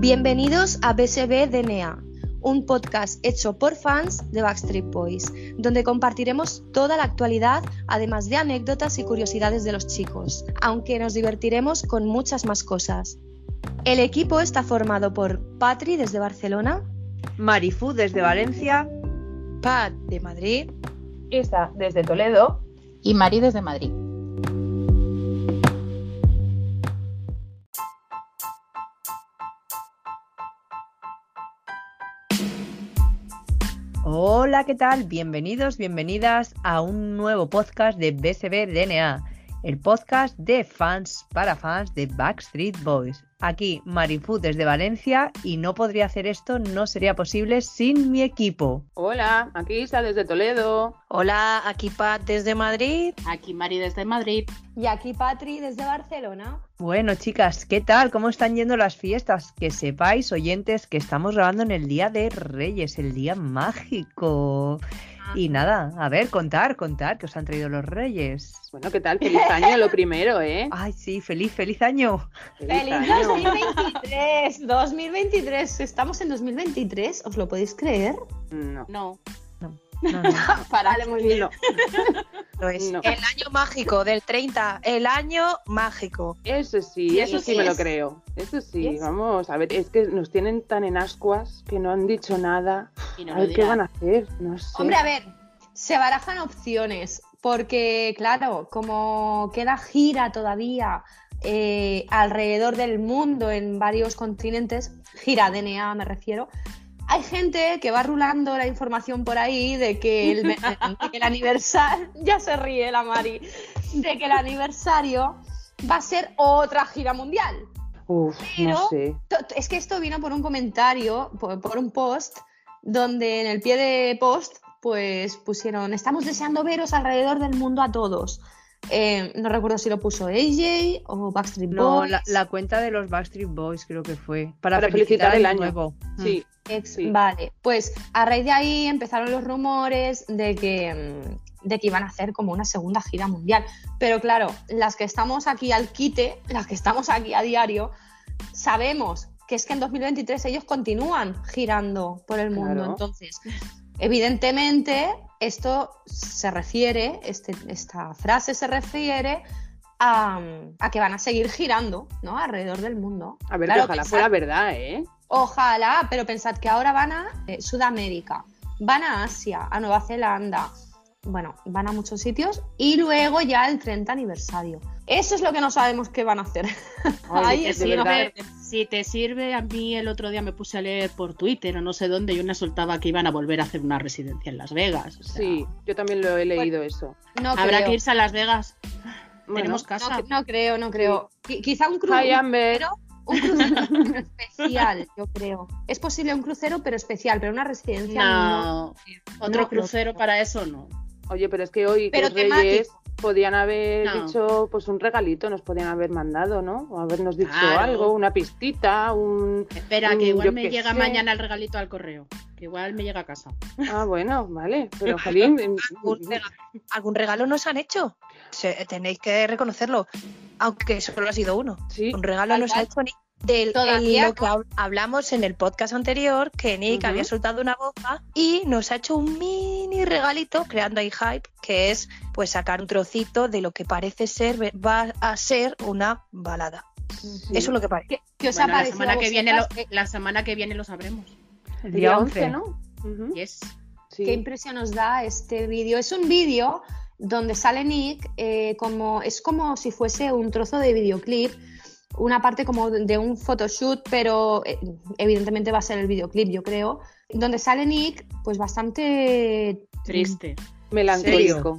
Bienvenidos a BSB DNA, un podcast hecho por fans de Backstreet Boys, donde compartiremos toda la actualidad, además de anécdotas y curiosidades de los chicos, aunque nos divertiremos con muchas más cosas. El equipo está formado por Patri desde Barcelona, Marifu desde Valencia, Pat de Madrid, Isa desde Toledo y Mari desde Madrid. Hola, ¿qué tal? Bienvenidos, bienvenidas a un nuevo podcast de BSB DNA, el podcast de fans para fans de Backstreet Boys. Aquí Marifu desde Valencia y no podría hacer esto, no sería posible sin mi equipo. Hola, aquí Isa desde Toledo. Hola, aquí Pat desde Madrid. Aquí Mari desde Madrid. y aquí Patri desde Barcelona. Bueno, chicas, ¿qué tal? ¿Cómo están yendo las fiestas? Que sepáis, oyentes, que estamos grabando en el Día de Reyes, el día mágico. Y nada, a ver, contar, contar que os han traído los Reyes. Bueno, ¿qué tal? Feliz año lo primero, ¿eh? Ay, sí, feliz, feliz año. ¡Feliz año. 2023! 2023, estamos en 2023, ¿os lo podéis creer? No. No. No, no. Para, vale, muy bien. No. Lo es. No. El año mágico del 30, el año mágico. Eso sí, eso sí me lo creo. Eso sí, vamos, a ver, es que nos tienen tan en ascuas que no han dicho nada. Y no A ver qué van a hacer, no sé. Hombre, a ver, se barajan opciones, porque claro, como queda gira todavía eh, alrededor del mundo en varios continentes, gira DNA me refiero, hay gente que va rulando la información por ahí de que el, de que el aniversario, ya se ríe la Mari, de que el aniversario va a ser otra gira mundial. Uf, pero- no sé. Es que esto vino por un comentario, por, por un post, donde en el pie de post, pues pusieron, estamos deseando veros alrededor del mundo a todos. Eh, no recuerdo si lo puso AJ o Backstreet No, Boys. la, la cuenta de los Backstreet Boys creo que fue. Para, Para felicitar, felicitar el año. nuevo. Mm. Sí, Ex- sí. Vale, pues a raíz de ahí empezaron los rumores de que, mm, de que iban a hacer como una segunda gira mundial. Pero claro, las que estamos aquí al quite, las que estamos aquí a diario, sabemos que es que en 2023 ellos continúan girando por el mundo. Claro. Entonces, evidentemente, esto se refiere, este- esta frase se refiere a, a que van a seguir girando, ¿no? Alrededor del mundo. A ver, Claro, que ojalá pensad- fuera verdad, ¿eh? Ojalá, pero pensad que ahora van a eh, Sudamérica, van a Asia, a Nueva Zelanda, bueno, van a muchos sitios y luego ya el 30 aniversario. Eso es lo que no sabemos qué van a hacer. Ay, Ahí Si verdad. te, si te sirve, a mí el otro día me puse a leer por Twitter o no sé dónde y una soltaba que iban a volver a hacer una residencia en Las Vegas. o sea, Sí, yo también lo he leído eso. No Habrá creo. que irse a Las Vegas. Bueno, Tenemos No, casa. no creo, no creo. Qui- Quizá un crucero, un crucero especial, yo creo. Es posible un crucero, pero especial, pero una residencia no. No, otro No, crucero para eso no. Oye, pero es que hoy, que Pero es Reyes, podían haber No. dicho pues un regalito, nos podían haber mandado, ¿no? O habernos dicho Claro. algo, una pistita, un... Espera, que igual me llega sé. mañana el regalito al correo. Que igual me llega a casa. Ah, bueno, vale, pero Jalín... ¿Algún regalo, algún regalo nos han hecho? Se- tenéis que reconocerlo, aunque solo ha sido uno. Sí, Un regalo nos cual. ha hecho Nick. Del, lo que hab- hablamos en el podcast anterior, que Nick había soltado una bomba y nos ha hecho un mini regalito creando ahí hype, que es pues sacar un trocito de lo que parece ser, va a ser una balada. sí. Eso es lo que parece. ¿Qué, qué os Bueno, ha la, semana que viene lo, la semana que viene lo sabremos. El Día día 11, 11. ¿no? Yes. sí. ¿Qué impresión nos da este vídeo? Es un vídeo donde sale Nick eh, como es como si fuese un trozo de videoclip, una parte como de de un photoshoot, pero eh, evidentemente va a ser el videoclip, yo creo, donde sale Nick pues bastante Triste. Melancólico.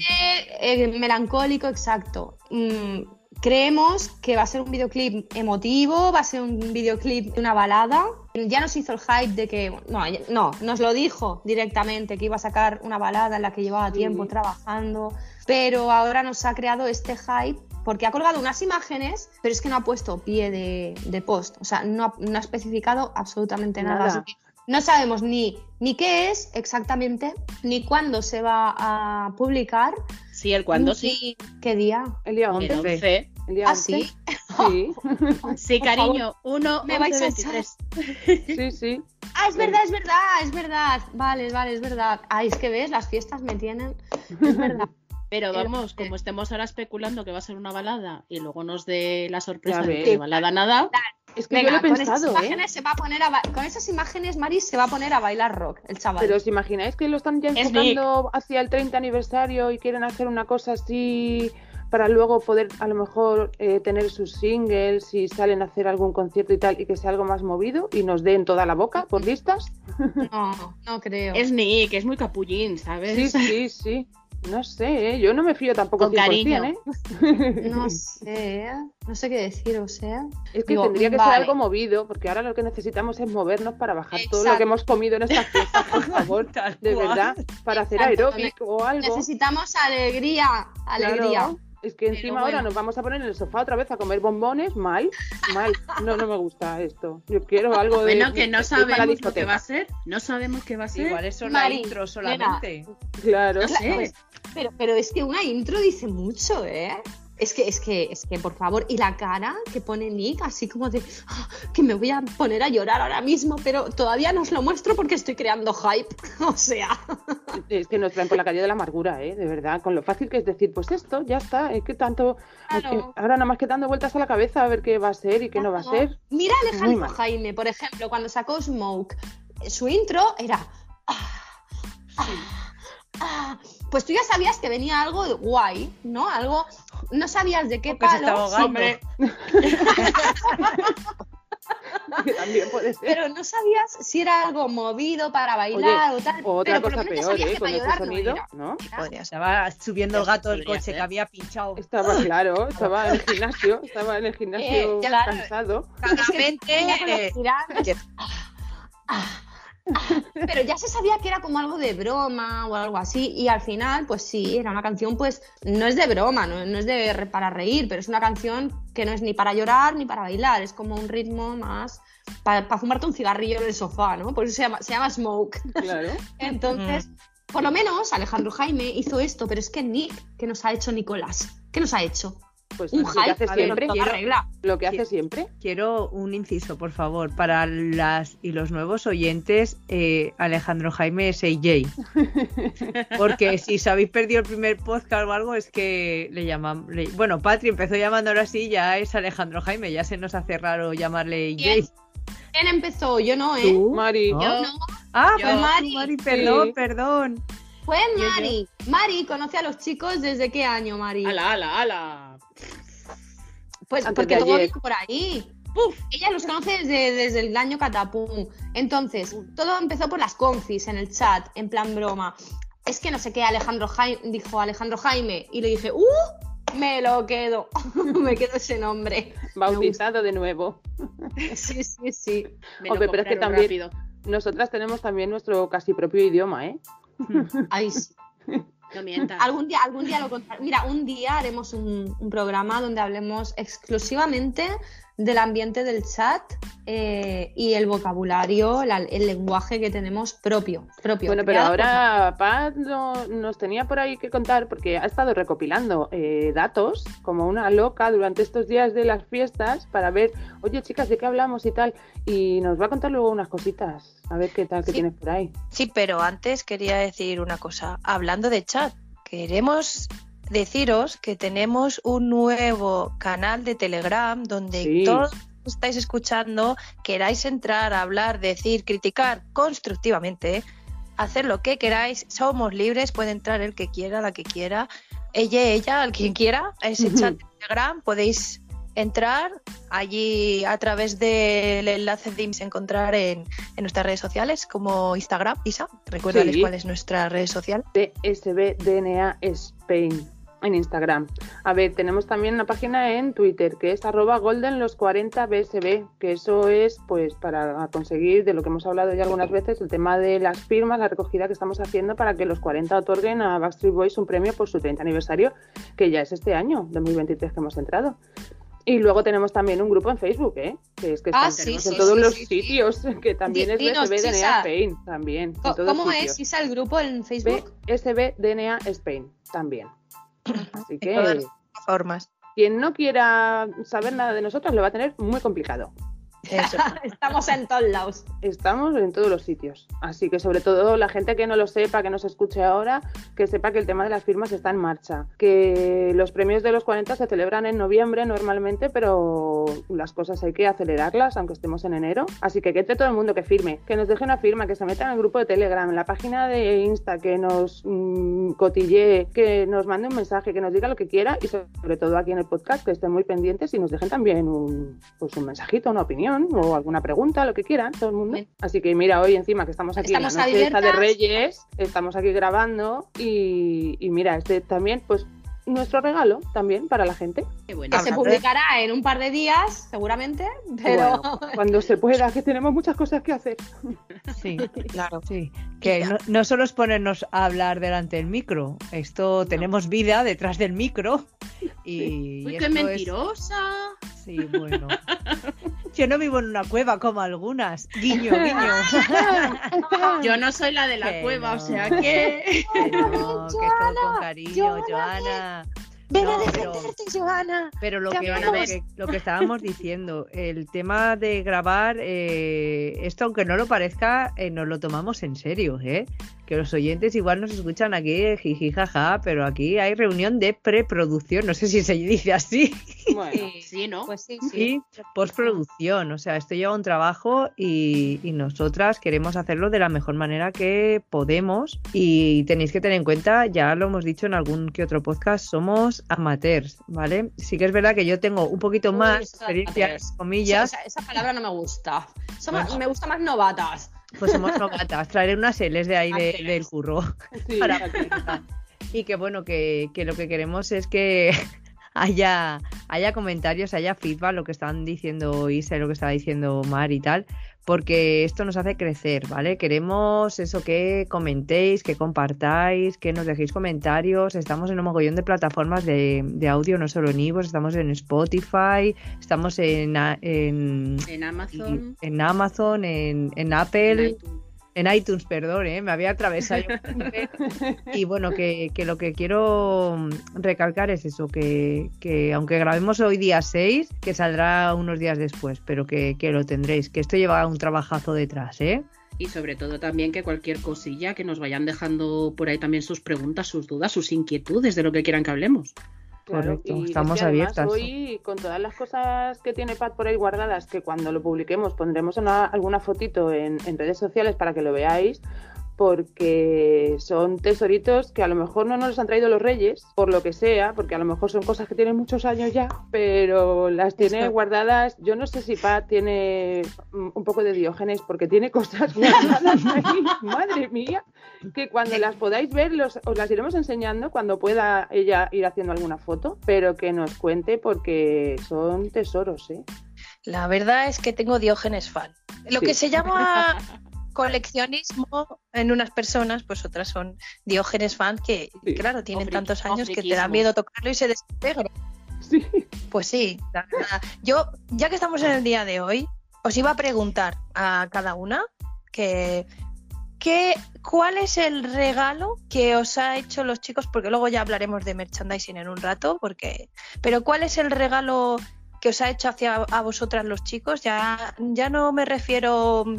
eh, melancólico, exacto. Mm, creemos que va a ser un videoclip emotivo, va a ser un videoclip de una balada. Ya nos hizo el hype de que, no, no, nos lo dijo directamente que iba a sacar una balada en la que llevaba Sí. tiempo trabajando, pero ahora nos ha creado este hype porque ha colgado unas imágenes, pero es que no ha puesto pie de, de post, o sea, no ha, no ha especificado absolutamente nada. Nada. Así que no sabemos ni, ni qué es exactamente, ni cuándo se va a publicar, Sí, el cuándo sí. qué día. El día El 11. El 11. Día ¿Ah, 11. sí? Sí, Sí, cariño, 1, me vais a echar. sí, sí. Ah, es verdad, es verdad, es verdad. Vale, vale, es verdad. Ay, es que ves, las fiestas me tienen. Es verdad. Pero vamos, como estemos ahora especulando que va a ser una balada y luego nos dé la sorpresa de que balada nada, Es que Venga, yo lo he con esas pensado, ¿eh? imágenes se va a poner a con esas imágenes, Mari, se va a poner a bailar rock, el chaval. Pero os imagináis que lo están ya Es enfocando hacia el 30 aniversario y quieren hacer una cosa así para luego poder a lo mejor eh, tener sus singles y salen a hacer algún concierto y tal y que sea algo más movido y nos den toda la boca por listas? No, no creo. es Nick, es muy capullín, ¿sabes? Sí, sí, sí. No sé, ¿eh? yo no me fío tampoco Con 100%, cariño. ¿eh? No sé, no sé qué decir, o sea. Es que Digo, tendría que vale. ser algo movido, porque ahora lo que necesitamos es movernos para bajar todo lo que hemos comido en estas fiestas, por favor, de verdad, para hacer Exacto, aeróbic o algo. Necesitamos alegría, alegría. Claro, Es que encima bueno. ahora nos vamos a poner en el sofá otra vez a comer bombones, mal, mal. No, no me gusta esto. Yo quiero algo de. Bueno, que no sabemos lo que va a ser, no sabemos qué va a ser. Igual eso la intro solamente. Claro. No sé. Pero, pero es que una intro dice mucho, ¿eh? Es que, es que, es que, por favor, y la cara que pone Nick, así como de "Ah, que me voy a poner a llorar ahora mismo, pero todavía no os lo muestro porque estoy creando hype. O sea, Es que nos traen por la calle de la amargura, ¿eh? De verdad, con lo fácil que es decir, pues esto, ya está. Es que tanto. es que Claro. ahora nada más que dando vueltas a la cabeza a ver qué va a ser y qué no va a ser. Mira a Alejandro. Jaime, por ejemplo, cuando sacó Smoke, su intro era. "Ah, ah, ah". Pues tú ya sabías que venía algo de guay, ¿no? Algo. No sabías de qué Porque se está palo. Hombre, Que también puede ser. pero no sabías si era algo movido para bailar o tal. O otra pero por lo cosa menos peor, sabías ¿eh? que Con para ese sonido. ¿no? Podría ser. Estaba subiendo el gato del coche ser. que había pinchado. Estaba claro, estaba en el gimnasio, estaba en el gimnasio Eh, claro. cansado. Claramente, con los eh, Pero ya se sabía que era como algo de broma o algo así y al final pues sí, era una canción pues no es de broma, no, no es de re- para reír, pero es una canción que no es ni para llorar ni para bailar, es como un ritmo más para fumarte un cigarrillo en el sofá, ¿no? Por eso se llama, se llama Smoke. Claro. Entonces, por lo menos Alejandro Jaime hizo esto, pero es que Nick, ¿qué nos ha hecho Nicolás? ¿Qué nos ha hecho? Pues Un lo que hype hace ver, siempre. quiero- regla. Lo que hace siempre. Quiero un inciso, por favor, para las y los nuevos oyentes, eh, Alejandro Jaime es AJ. Porque si os habéis perdido el primer podcast o algo, es que le llaman. le- bueno, Patri empezó llamando ahora sí, ya es Alejandro Jaime, ya se nos hace raro llamarle ¿Quién? AJ. ¿Quién empezó? Yo no, ¿eh? ¿Tú? Mari. ¿No? yo, No, Ah, Yo. pues Mari. Mari, perdón, Sí. perdón. Yo. Mari. Mari conoce a los chicos desde qué año, Mari? ala, ala, ala. Pues Antes porque todo viene por ahí. Ella los conoce desde, desde el año Catapum. Entonces, todo empezó por las confis en el chat, en plan broma. Es que no sé qué, Alejandro Jaime, dijo Alejandro Jaime, y le dije, ¡uh! Me lo quedo. me quedo ese nombre. Bautizado de nuevo. Sí, sí, sí. Me lo pero es que también- rápido. Nosotras tenemos también nuestro casi propio idioma, ¿eh? Ay, sí. No mientas. Algún día, algún día lo contaré. Mira, un día haremos un, un programa donde hablemos exclusivamente del ambiente del chat eh, y el vocabulario, la- el lenguaje que tenemos propio. propio Bueno, pero ahora Paz no- nos tenía por ahí que contar porque ha estado recopilando eh, datos como una loca durante estos días de las fiestas para ver, oye chicas, ¿de qué hablamos y tal? Y nos va a contar luego unas cositas. A ver qué tal que Sí. tienes por ahí. Sí, pero antes quería decir una cosa. Hablando de chat, queremos deciros que tenemos un nuevo canal de Telegram donde Sí. todos los que estáis escuchando queráis entrar a hablar, decir, criticar constructivamente, hacer lo que queráis. Somos libres, puede entrar el que quiera, la que quiera, ella, ella, el quien quiera, a ese chat de Telegram podéis entrar allí a través del enlace de IMS encontrar en, en nuestras redes sociales como Instagram, Isa, recuérdales Sí. cuál es nuestra red social. DSB DNA Spain en Instagram. A ver, tenemos también una página en Twitter que es arroba golden los 40 BSB, que eso es pues para conseguir de lo que hemos hablado ya algunas veces, el tema de las firmas, la recogida que estamos haciendo para que los 40 otorguen a Backstreet Boys un premio por su 30 aniversario, que ya es este año, 2023 que hemos entrado. Y luego tenemos también un grupo en Facebook, ¿eh? que es que Ah, están- sí, tenemos sí, en todos sí, los sitios, que también Di- es BSB DNA. Spain, también. en Co- todos ¿Cómo es, Isa, el grupo en Facebook? BSB DNA Spain también. Así todas que las formas. quien no quiera saber nada de nosotros lo va a tener muy complicado. Eso. Estamos en todos lados. Estamos en todos los sitios. Así que sobre todo la gente que no lo sepa, que nos escuche ahora, que sepa que el tema de las firmas está en marcha. Que los premios de los 40 se celebran en noviembre normalmente, pero las cosas hay que acelerarlas, aunque estemos en enero. Así que que entre todo el mundo que firme, que nos deje una firma, que se meta en el grupo de Telegram, en la página de Insta, que nos mm, cotille, que nos mande un mensaje, que nos diga lo que quiera y sobre todo aquí en el podcast, que estén muy pendientes y nos dejen también un, pues un mensajito, una opinión o alguna pregunta, lo que quieran, todo el mundo. Bien. Así que mira, hoy encima que estamos aquí Estamos en la noche esta de. Reyes, estamos aquí grabando y, y mira, este también, pues nuestro regalo también para la gente. Qué bueno. Que se publicará en un par de días, seguramente, pero Bueno, cuando se pueda, que tenemos muchas cosas que hacer. Sí, Claro. sí. Que no, no solo es ponernos a hablar delante del micro, esto tenemos vida detrás del micro. Y Uy, esto qué es- mentirosa. Sí, bueno. Yo no vivo en una cueva como algunas. Guiño, guiño. Yo no soy la de la Que cueva, no. o sea que. Que no, que es todo con cariño, Joana, Joana. Ven No, a pero- defenderte, Joana. Pero lo que, amamos. lo que, lo que estábamos diciendo, el tema de grabar, eh, esto aunque no lo parezca, eh, nos lo tomamos en serio, ¿eh? Que los oyentes igual nos escuchan aquí, jiji, jaja, pero aquí hay reunión de preproducción, no sé si se dice así, Bueno, Sí, ¿no? pues sí, y postproducción, o sea, esto lleva un trabajo y, y nosotras queremos hacerlo de la mejor manera que podemos y tenéis que tener en cuenta, ya lo hemos dicho en algún que otro podcast, somos amateurs, ¿vale? Sí que es verdad que yo tengo un poquito Uy, más experiencia, amateurs. comillas, Esa, esa palabra no me gusta. Somos- Bueno. Me gusta más novatas. Pues somos novatas, traeré unas L's de ahí de- del curro. sí, para y que bueno, que, que lo que queremos es que haya, haya comentarios, haya feedback, lo que están diciendo Isa y lo que estaba diciendo Mar y tal, porque esto nos hace crecer, ¿vale? Queremos eso que comentéis, que compartáis, que nos dejéis comentarios. Estamos en un mogollón de plataformas de, de audio, no solo en Ivos, estamos en Spotify, estamos en, en, En Amazon. en Amazon, en, en en Apple iTunes. En iTunes, perdón, ¿eh? me había atravesado. y bueno, que, que lo que quiero mm, recalcar es eso, que, que aunque grabemos hoy día 6, que saldrá unos días después, pero que, que lo tendréis, que esto lleva un trabajazo detrás, ¿eh? Y sobre todo también que cualquier cosilla que nos vayan dejando por ahí también sus preguntas, sus dudas, sus inquietudes de lo que quieran que hablemos. Claro, Correcto, y es estamos que abiertas. Hoy, con todas las cosas que tiene Pat por ahí guardadas, que cuando lo publiquemos pondremos una- alguna fotito en, en redes sociales para que lo veáis, porque son tesoritos que a lo mejor no nos los han traído los reyes, por lo que sea, porque a lo mejor son cosas que tienen muchos años ya, pero las tiene guardadas. Yo no sé si Pat tiene mm, un poco de diógenes, porque tiene cosas guardadas ahí, madre mía, que cuando las podáis ver los, os las iremos enseñando cuando pueda ella ir haciendo alguna foto, pero que nos cuente porque son tesoros, ¿eh? La verdad es que tengo Diógenes fan. Lo Sí. que se llama coleccionismo en unas personas, pues otras son Diógenes fan que, Sí. claro, tienen tantos años que te da miedo tocarlo y se desintegra. Sí. Pues sí, la verdad. Yo, ya que estamos en el día de hoy, os iba a preguntar a cada una que, que cuál es el regalo que os ha hecho los chicos, porque luego ya hablaremos de merchandising en un rato, porque, pero cuál es el regalo que os ha hecho hacia a vosotras los chicos, ya, ya no me refiero mm,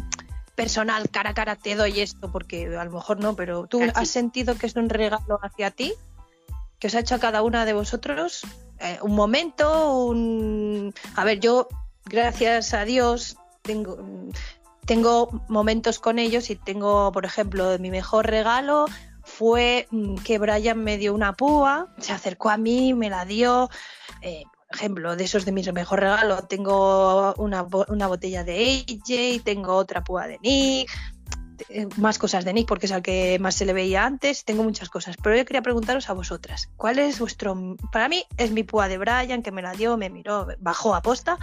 personal, cara a cara te doy esto, porque a lo mejor no, pero tú has sentido que es un regalo hacia ti, que os ha hecho a cada una de vosotros, eh, un momento, un... A ver, yo, gracias a Dios, tengo, mm, tengo momentos con ellos y tengo, por ejemplo, mi mejor regalo fue mm, que Brian me dio una púa, se acercó a mí, me la dio. eh, por ejemplo, de esos de mis mejor regalo, tengo una, una botella de AJ, tengo otra púa de Nick, eh, más cosas de Nick porque es al que más se le veía antes, tengo muchas cosas, pero yo quería preguntaros a vosotras, ¿cuál es vuestro, para mí es mi púa de Brian que me la dio, me miró, bajó a posta,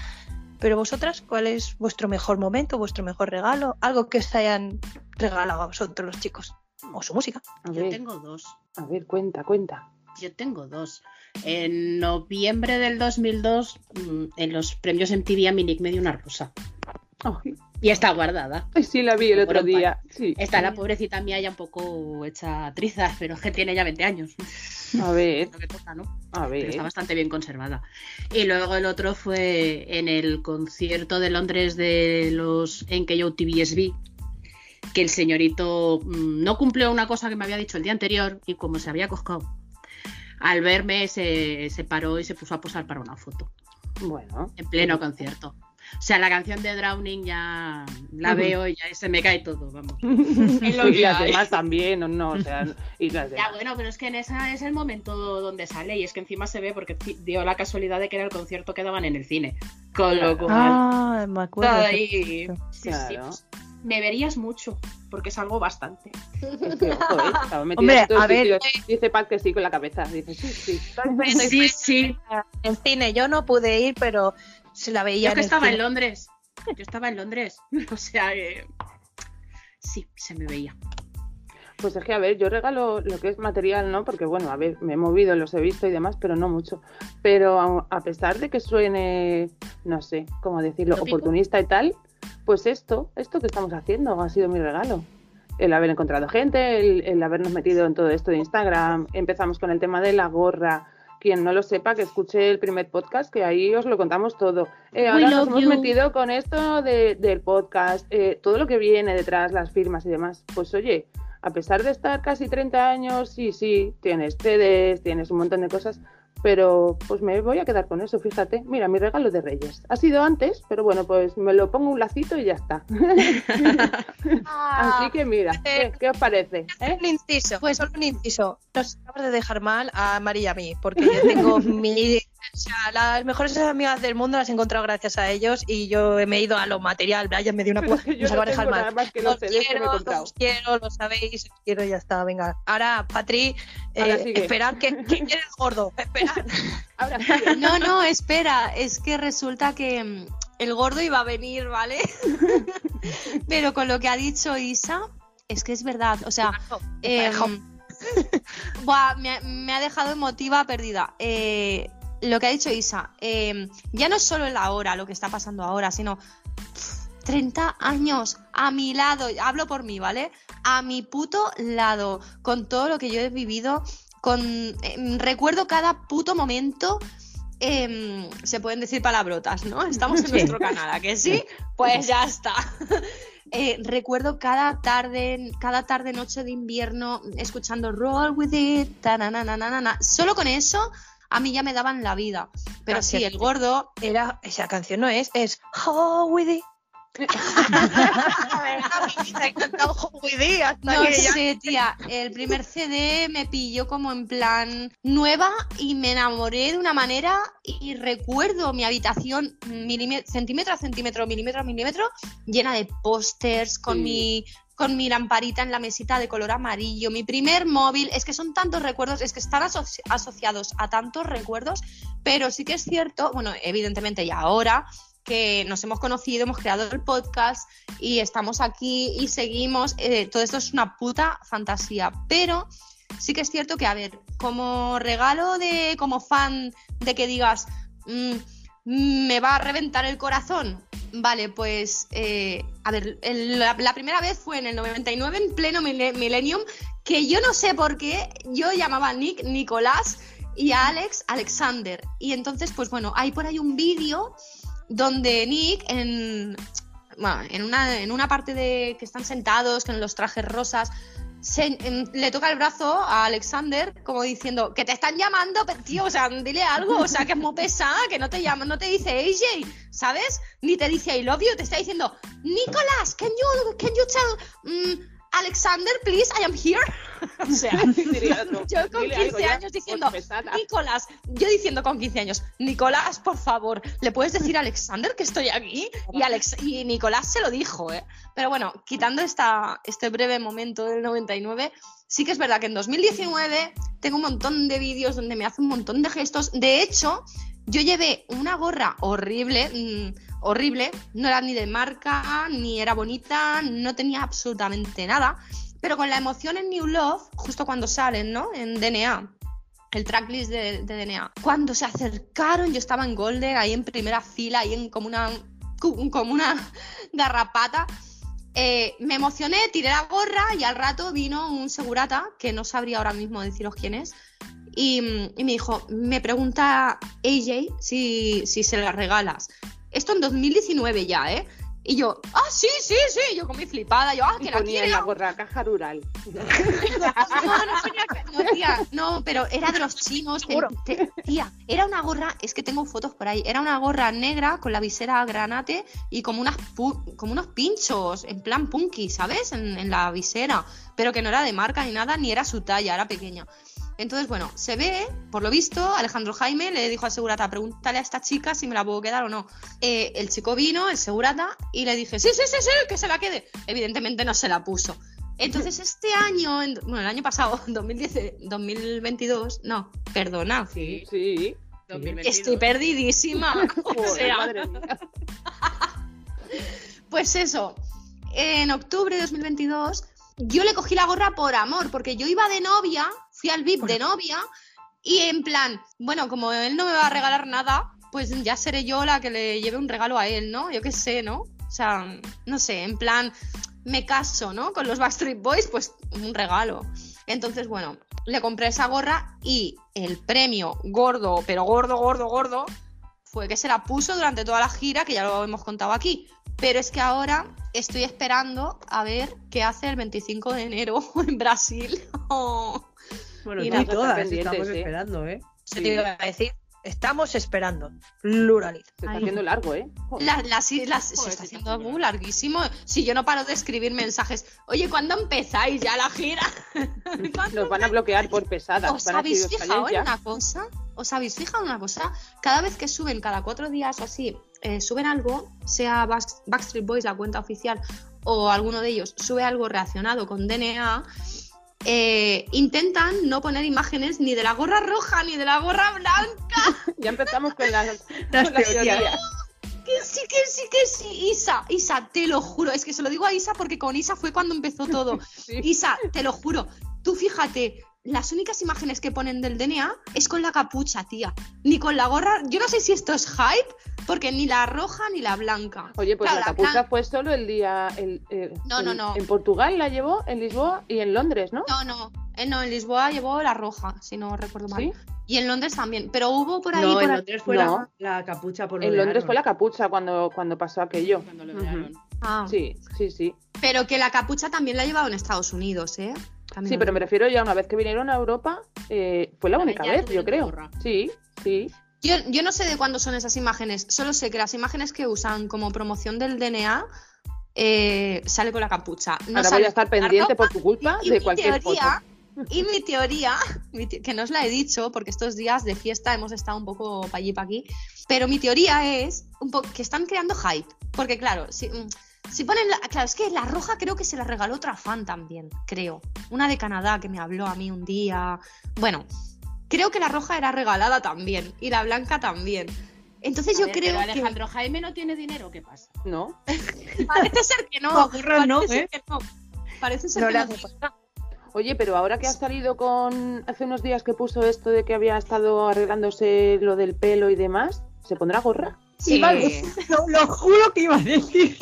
pero vosotras, ¿cuál es vuestro mejor momento, vuestro mejor regalo, algo que os hayan regalado a vosotros los chicos? O su música. A Yo ver, tengo dos. a ver, cuenta, cuenta. Yo tengo dos. En noviembre del 2002, mm, en los premios MTV a mi Nick me dio una rosa. Ay, Y está guardada. ay, sí, la vi el otro día. Sí. Está la pobrecita mía ya un poco hecha trizas, pero es que tiene ya 20 años. A ver, Lo que toca, ¿no? a Pero está bastante bien conservada. Y luego el otro fue en el concierto de Londres de los NKO TVSB, que el señorito mm, no cumplió una cosa que me había dicho el día anterior y como se había coscado, al verme se, se paró y se puso a posar para una foto Bueno, en pleno concierto. O sea, la canción de Drowning ya la veo y ya se me cae todo, vamos. Lo y las hay. demás también, ¿o no? O sea, y las Ya, bueno, pero es que en esa es el momento donde sale y es que encima se ve porque dio la casualidad de que era el concierto que daban en el cine. Con lo cual, Ah, me acuerdo. todo ahí- sí, pues, me verías mucho porque salgo bastante. Es. Estaba metida Hombre, a ver. Dice Pat que sí con la cabeza. Dice, sí, sí. Sí, sí. En cine yo no pude ir, pero se la veía Yo que en estaba en. Londres. Yo estaba en Londres. O sea que. Sí, se me veía. Pues es que, a ver, yo regalo lo que es material, ¿no? Porque, bueno, a ver, me he movido, los he visto y demás, pero no mucho. Pero a, a pesar de que suene, no sé, cómo decirlo, ¿Tópico? oportunista y tal, pues esto, esto que estamos haciendo ha sido mi regalo. El haber encontrado gente, el, el habernos metido en todo esto de Instagram. Empezamos con el tema de la gorra. Quien no lo sepa, que escuche el primer podcast, que ahí os lo contamos todo. Eh, ahora nos hemos you. metido con esto de- del podcast, eh, todo lo que viene detrás, las firmas y demás. Pues oye, a pesar de estar casi 30 años, sí, sí, tienes CDs, tienes un montón de cosas, pero pues me voy a quedar con eso, fíjate. Mira, mi regalo de Reyes. Ha sido antes, pero bueno, pues me lo pongo un lacito y ya está. Ah, Así que mira, ¿qué, qué os parece? ¿Eh? Un inciso, pues solo un inciso. Nos acabas de dejar mal a María y a mí, porque yo tengo mi. O sea, las mejores amigas del mundo las he encontrado gracias a ellos y yo me he ido a lo material. Brian me dio una acaba de dejar tengo nada mal. los quiero, comprado. os quiero, lo sabéis, os quiero y ya está. Venga. Ahora, Patri, eh, sigue. esperad que, que quiere el gordo. Ahora sí, No, no, espera, es que resulta que mm, el gordo iba a venir, ¿vale? Pero con lo que ha dicho Isa, es que es verdad, o sea, eh, buah, me, ha- me ha dejado emotiva perdida. Eh, lo que ha dicho Isa, eh, ya no es solo la hora, lo que está pasando ahora, sino pff, 30 años a mi lado, hablo por mí, ¿vale? A mi puto lado, con todo lo que yo he vivido, con em, recuerdo cada puto momento. em, se pueden decir palabrotas, ¿no? Estamos en Sí. nuestro canal, ¿a que sí? Pues ya está. Eh, recuerdo cada tarde, cada tarde, noche de invierno, escuchando Roll with it, tananananana. Solo con eso a mí ya me daban la vida. Pero sí, el gordo, Era, esa canción no es, es How with it. No sé, tía, el primer CD me pilló como en plan nueva y me enamoré de una manera y recuerdo mi habitación centímetro a centímetro, milímetro a milímetro, llena de pósters con Sí. mi con mi lamparita en la mesita de color amarillo, mi primer móvil, es que son tantos recuerdos, es que están asoci- asociados a tantos recuerdos, pero sí que es cierto, bueno, evidentemente ya ahora que nos hemos conocido, hemos creado el podcast y estamos aquí y seguimos, eh, todo esto es una puta fantasía, pero sí que es cierto que, a ver, como regalo de, como fan de que digas, mm, me va a reventar el corazón, vale, pues, eh, a ver, la, primera vez fue en el 99, en pleno millennium, que yo no sé por qué, yo llamaba a Nick Nicolás y a Alex Alexander, y entonces, pues bueno, hay por ahí un vídeo donde Nick en, bueno, en, una, en una parte de que están sentados con los trajes rosas se- em, le toca el brazo a Alexander como diciendo que te están llamando pero, tío o sea dile algo o sea que es muy pesada que no te llama no te dice AJ ¿sabes? ni te dice I love you te está diciendo Nicolás can you, can you tell mm, Alexander please I am here o sea Diría otro, yo con dile 15 algo ya, años diciendo. Nicolás, yo diciendo con 15 años, Nicolás, por favor, ¿le puedes decir a Alexander que estoy aquí? Y, Alex, y Nicolás se lo dijo, ¿eh? Pero bueno, quitando esta, este breve momento del 99, sí que es verdad que en 2019 tengo un montón de vídeos donde me hace un montón de gestos. De hecho, yo llevé una gorra horrible, mm, horrible, no era ni de marca, ni era bonita, no tenía absolutamente nada, pero con la emoción en New Love, justo cuando salen, ¿no? En DNA, el tracklist de, de DNA, cuando se acercaron, yo estaba en Golden, ahí en primera fila, ahí en como una, como una garrapata. Eh, me emocioné, tiré la gorra y al rato vino un segurata, que no sabría ahora mismo deciros quién es, y, y me dijo, me pregunta AJ si, si se la regalas. Esto en 2019 ya, ¿eh? Y yo, ah, sí, sí, sí, yo con mi flipada, yo, ah, Y que la quiero. la gorra caja rural. No, no, tía, no, pero era de los chinos. te- te- tía, era una gorra, es que tengo fotos por ahí, era una gorra negra con la visera granate y como, unas pu- como unos pinchos, en plan punky, ¿sabes? En, en la visera, pero que no era de marca ni nada, ni era su talla, era pequeña. Entonces, bueno, se ve, por lo visto, Alejandro Jaime le dijo al segurata, pregúntale a esta chica si me la puedo quedar o no. Eh, el chico vino, el segurata, y le dije, sí, sí, sí, sí, que se la quede. Evidentemente no se la puso. Entonces este año, en- bueno, el año pasado, 2010, 2022, no, perdona, Sí, sí. 2022. estoy perdidísima. o sea, madre mía. pues eso, en octubre de 2022 yo le cogí la gorra por amor, porque yo iba de novia, fui al VIP de novia y en plan, bueno, como él no me va a regalar nada, pues ya seré yo la que le lleve un regalo a él, ¿no? Yo qué sé, ¿no? O sea, no sé, en plan, me caso, ¿no? Con los Backstreet Boys, pues un regalo. Entonces, bueno, le compré esa gorra y el premio gordo, pero gordo, gordo, gordo, fue que se la puso durante toda la gira, que ya lo hemos contado aquí. Pero es que ahora estoy esperando a ver qué hace el 25 de enero en Brasil. Oh. Bueno, Y tú nada, y todas estamos ¿eh? esperando, ¿eh? Se te iba a decir, estamos esperando. Pluralidad. Se está Ay. haciendo largo, ¿eh? Joder. La- las- las- se está sí, haciendo muy larguísimo. Si yo no paro de escribir mensajes, oye, ¿cuándo empezáis ya la gira? ¿Cuándo Nos van a bloquear por pesadas. ¿Os habéis decir, "Os fijado calláis en ya". una cosa? ¿Os habéis fijado en una cosa? Cada vez que suben, cada cuatro días o así, eh, suben algo, sea Back- Backstreet Boys, la cuenta oficial, o alguno de ellos sube algo relacionado con DNA, eh, intentan no poner imágenes ni de la gorra roja ni de la gorra blanca. Ya empezamos con las, Las con teorías. teorías. Que sí, que sí, que sí, Isa, Isa, te lo juro. Es que se lo digo a Isa porque con Isa fue cuando empezó todo. Sí. Isa, te lo juro. Tú fíjate, las únicas imágenes que ponen del DNA es con la capucha, tía. Ni con la gorra. Yo no sé si esto es hype, porque ni la roja ni la blanca. Oye, pues Claro, la la capucha fue solo el día. el- eh, No, no, en- no. En Portugal la llevó, en Lisboa y en Londres, ¿no? No, no. Eh, no, en Lisboa llevó la roja, si no recuerdo mal. ¿Sí? Y en Londres también. Pero hubo por ahí. No, por en ahí- Londres fue la- No. la, capucha por lo En Londres fue la capucha cuando, cuando pasó aquello. Cuando lo vearon. Ah, Sí, sí, sí. Pero que la capucha también la ha llevado en Estados Unidos, ¿eh? También Sí, pero me refiero ya una vez que vinieron a Europa, eh, fue la única vez, yo creo. Sí, sí. Yo, yo no sé de cuándo son esas imágenes, solo sé que las imágenes que usan como promoción del DNA eh, sale con la capucha. No Ahora voy a estar pendiente por tu culpa Y de mi cualquier teoría, y mi teoría, mi te- que no os la he dicho porque estos días de fiesta hemos estado un poco para allí para aquí, pero mi teoría es un que están creando hype, porque claro, si, mm, si ponen, la, claro, es que la roja creo que se la regaló otra fan también, creo, una de Canadá que me habló a mí un día, bueno, creo que la roja era regalada también y la blanca también. Entonces A yo ver, creo pero que Alejandro Jaime no tiene dinero, ¿qué pasa? ¿no? parece ser que no, No, gorra no, parece ser ¿eh? que no. Parece ser No que le no. Oye, pero ahora que has salido con. Hace unos días que puso esto de que había estado arreglándose lo del pelo y demás, ¿se pondrá gorra? Sí, vale. Lo, lo juro que iba a decir.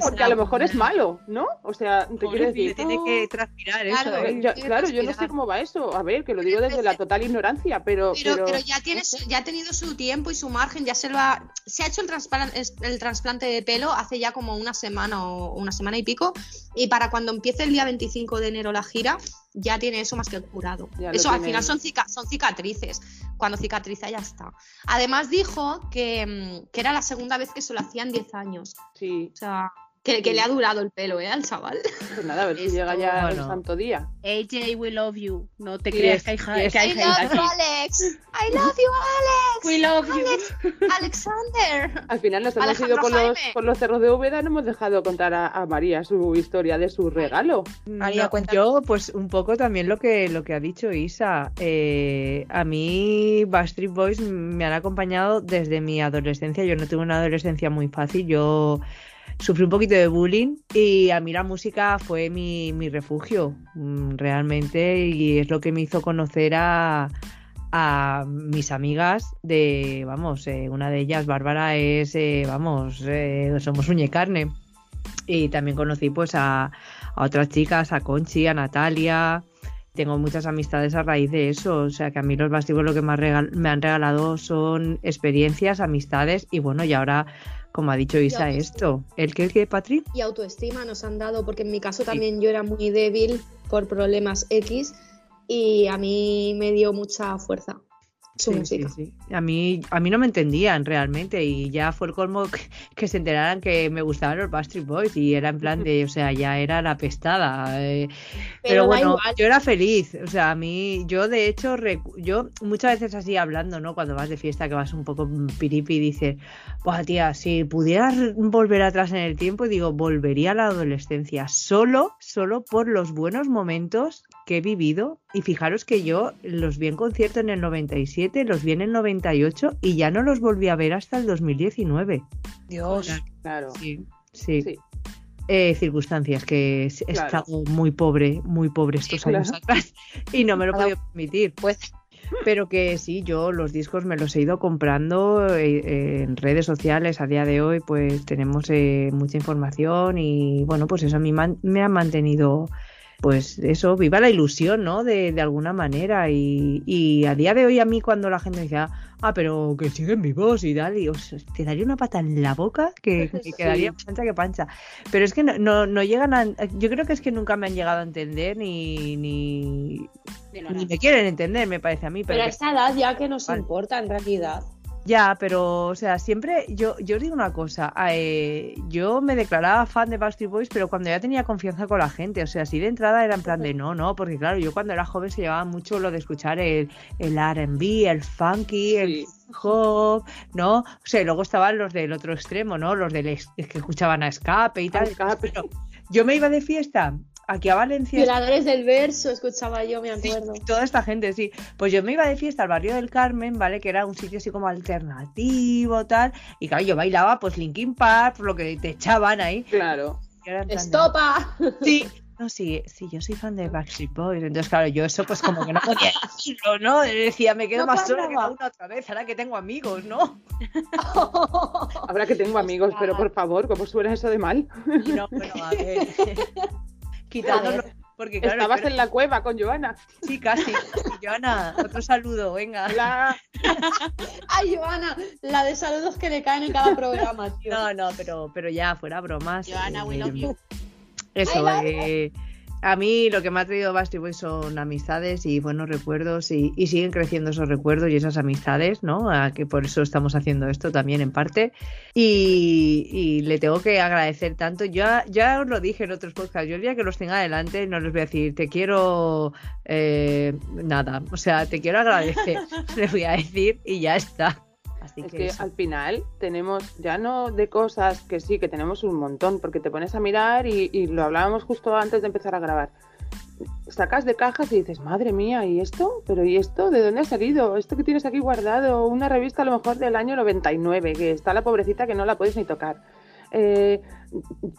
Porque a lo mejor es malo, ¿no? O sea, te quiero decir. tiene que transpirar eso, Claro, ¿eh? Claro, yo no sé cómo va eso. A ver, que lo digo desde la total ignorancia, pero. Pero, pero- pero ya, tiene, su- ya ha tenido su tiempo y su margen, ya se lo ha, se ha hecho el trasplante de pelo hace ya como una semana o una semana y pico, y para cuando empiece el día 25 de enero la gira, ya tiene eso más que curado. Ya Eso al final son, cica- son cicatrices, cuando cicatriza ya está. Además dijo que, mm, que era la segunda vez que se lo hacía en 10 años, Sí, o sea, que, que le ha durado el pelo, ¿eh? Al chaval. pues nada, a ver si Esto, llega ya el bueno. santo día. AJ, we love you. No te creas que hay, hay I love you, Alex. I love you, Alex. We love you. Alex, Alexander. Al final nos hemos ido con los, con los cerros de Úbeda, no hemos dejado contar a, a María su historia de su regalo. María, No, yo, pues un poco también lo que, lo que ha dicho Isa. Eh, a mí, Backstreet Boys me han acompañado desde mi adolescencia. Yo no tuve una adolescencia muy fácil. Yo sufrí un poquito de bullying y a mí la música fue mi, mi refugio, mm, realmente, y es lo que me hizo conocer a, a mis amigas de, vamos, eh, una de ellas, Bárbara, es, eh, vamos, eh, somos uña y carne. Y también conocí pues a, a otras chicas, a Conchi, a Natalia, tengo muchas amistades a raíz de eso. O sea, que a mí los Boys lo que me, me han regalado son experiencias, amistades y bueno, y ahora como ha dicho Isa, esto. ¿El qué, el qué, Patri? Y autoestima nos han dado, porque en mi caso también yo era muy débil por problemas X y a mí me dio mucha fuerza su música. A, mí, a mí no me entendían realmente y ya fue el colmo que, se enteraran que me gustaban los Backstreet Boys y era en plan de, o sea, ya era la pestada. Eh. Pero, bueno, yo era feliz, o sea, a mí, yo de hecho, yo muchas veces así hablando, ¿no? Cuando vas de fiesta que vas un poco piripi y dices, pues tía, si pudieras volver atrás en el tiempo, digo, volvería a la adolescencia, solo, solo por los buenos momentos que he vivido y fijaros que yo los vi en concierto en el 97, los vi en el 98 y ya no los volví a ver hasta el 2019. Dios, claro. Sí, sí. Eh, circunstancias que he estado muy pobre, muy pobre estos años atrás y no me lo he podido permitir. Pues pero que sí, yo los discos me los he ido comprando eh, en redes sociales a día de hoy, pues tenemos eh, mucha información y bueno, pues eso a mí me ha mantenido pues eso, viva la ilusión, ¿no? De, de alguna manera. Y, y, a día de hoy a mí cuando la gente decía, ah, pero que siguen vivos y tal, y os, te daría una pata en la boca que, quedaría pancha que pancha. Pero es que no, no, no, llegan a... Yo creo que es que nunca me han llegado a entender ni... ni, ni me quieren entender, me parece a mí. Pero, pero a esa edad ya que nos importa en realidad. Ya, pero, o sea, siempre, yo, yo os digo una cosa, eh, yo me declaraba fan de Backstreet Boys, pero cuando ya tenía confianza con la gente, o sea, así de entrada era en plan de no, no, porque claro, yo cuando era joven se llevaba mucho lo de escuchar el, el RB, el funky, el hop, ¿no? O sea, y luego estaban los del otro extremo, ¿no? Los del que escuchaban a escape y tal. Pero yo me iba de fiesta aquí a Valencia. Violadores del verso, escuchaba yo, me acuerdo. toda esta gente, sí. Pues yo me iba de fiesta al barrio del Carmen, ¿vale? Que era un sitio así como alternativo, tal. Y claro, yo bailaba pues Linkin Park, por lo que te echaban ahí. Claro. ¡Estopa! Sí. No, sí, sí, yo soy fan de Backstreet Boys. Entonces, claro, yo eso pues como que no podía decirlo, ¿no? Decía, me quedo más sola que una otra vez, ahora que tengo amigos, ¿no? Ahora que tengo amigos, pero por favor, ¿cómo suena eso de mal? No, bueno, a ver. quitándolo. Porque, claro, Estabas en la cueva con Joana. Sí, casi. Joana, otro saludo, venga. Hola. Ay, Joana, la de saludos que le caen en cada programa, tío. No, no, pero, pero ya, fuera bromas. Joana, we love you. Eso, eh, a mí lo que me ha traído Basti Boys son amistades y buenos recuerdos y, siguen creciendo esos recuerdos y esas amistades, ¿no? A que por eso estamos haciendo esto también en parte. Y, le tengo que agradecer tanto. Ya, ya os lo dije en otros podcasts, yo el día que los tenga adelante no les voy a decir te quiero eh, nada, o sea, te quiero agradecer, les voy a decir y ya está es que, al final tenemos, ya no de cosas que sí, que tenemos un montón, porque te pones a mirar y, lo hablábamos justo antes de empezar a grabar. Sacas de cajas y dices, madre mía, ¿y esto? ¿Pero y esto? ¿De dónde ha salido? Esto que tienes aquí guardado, una revista a lo mejor del año 99, que está la pobrecita que no la puedes ni tocar. Eh,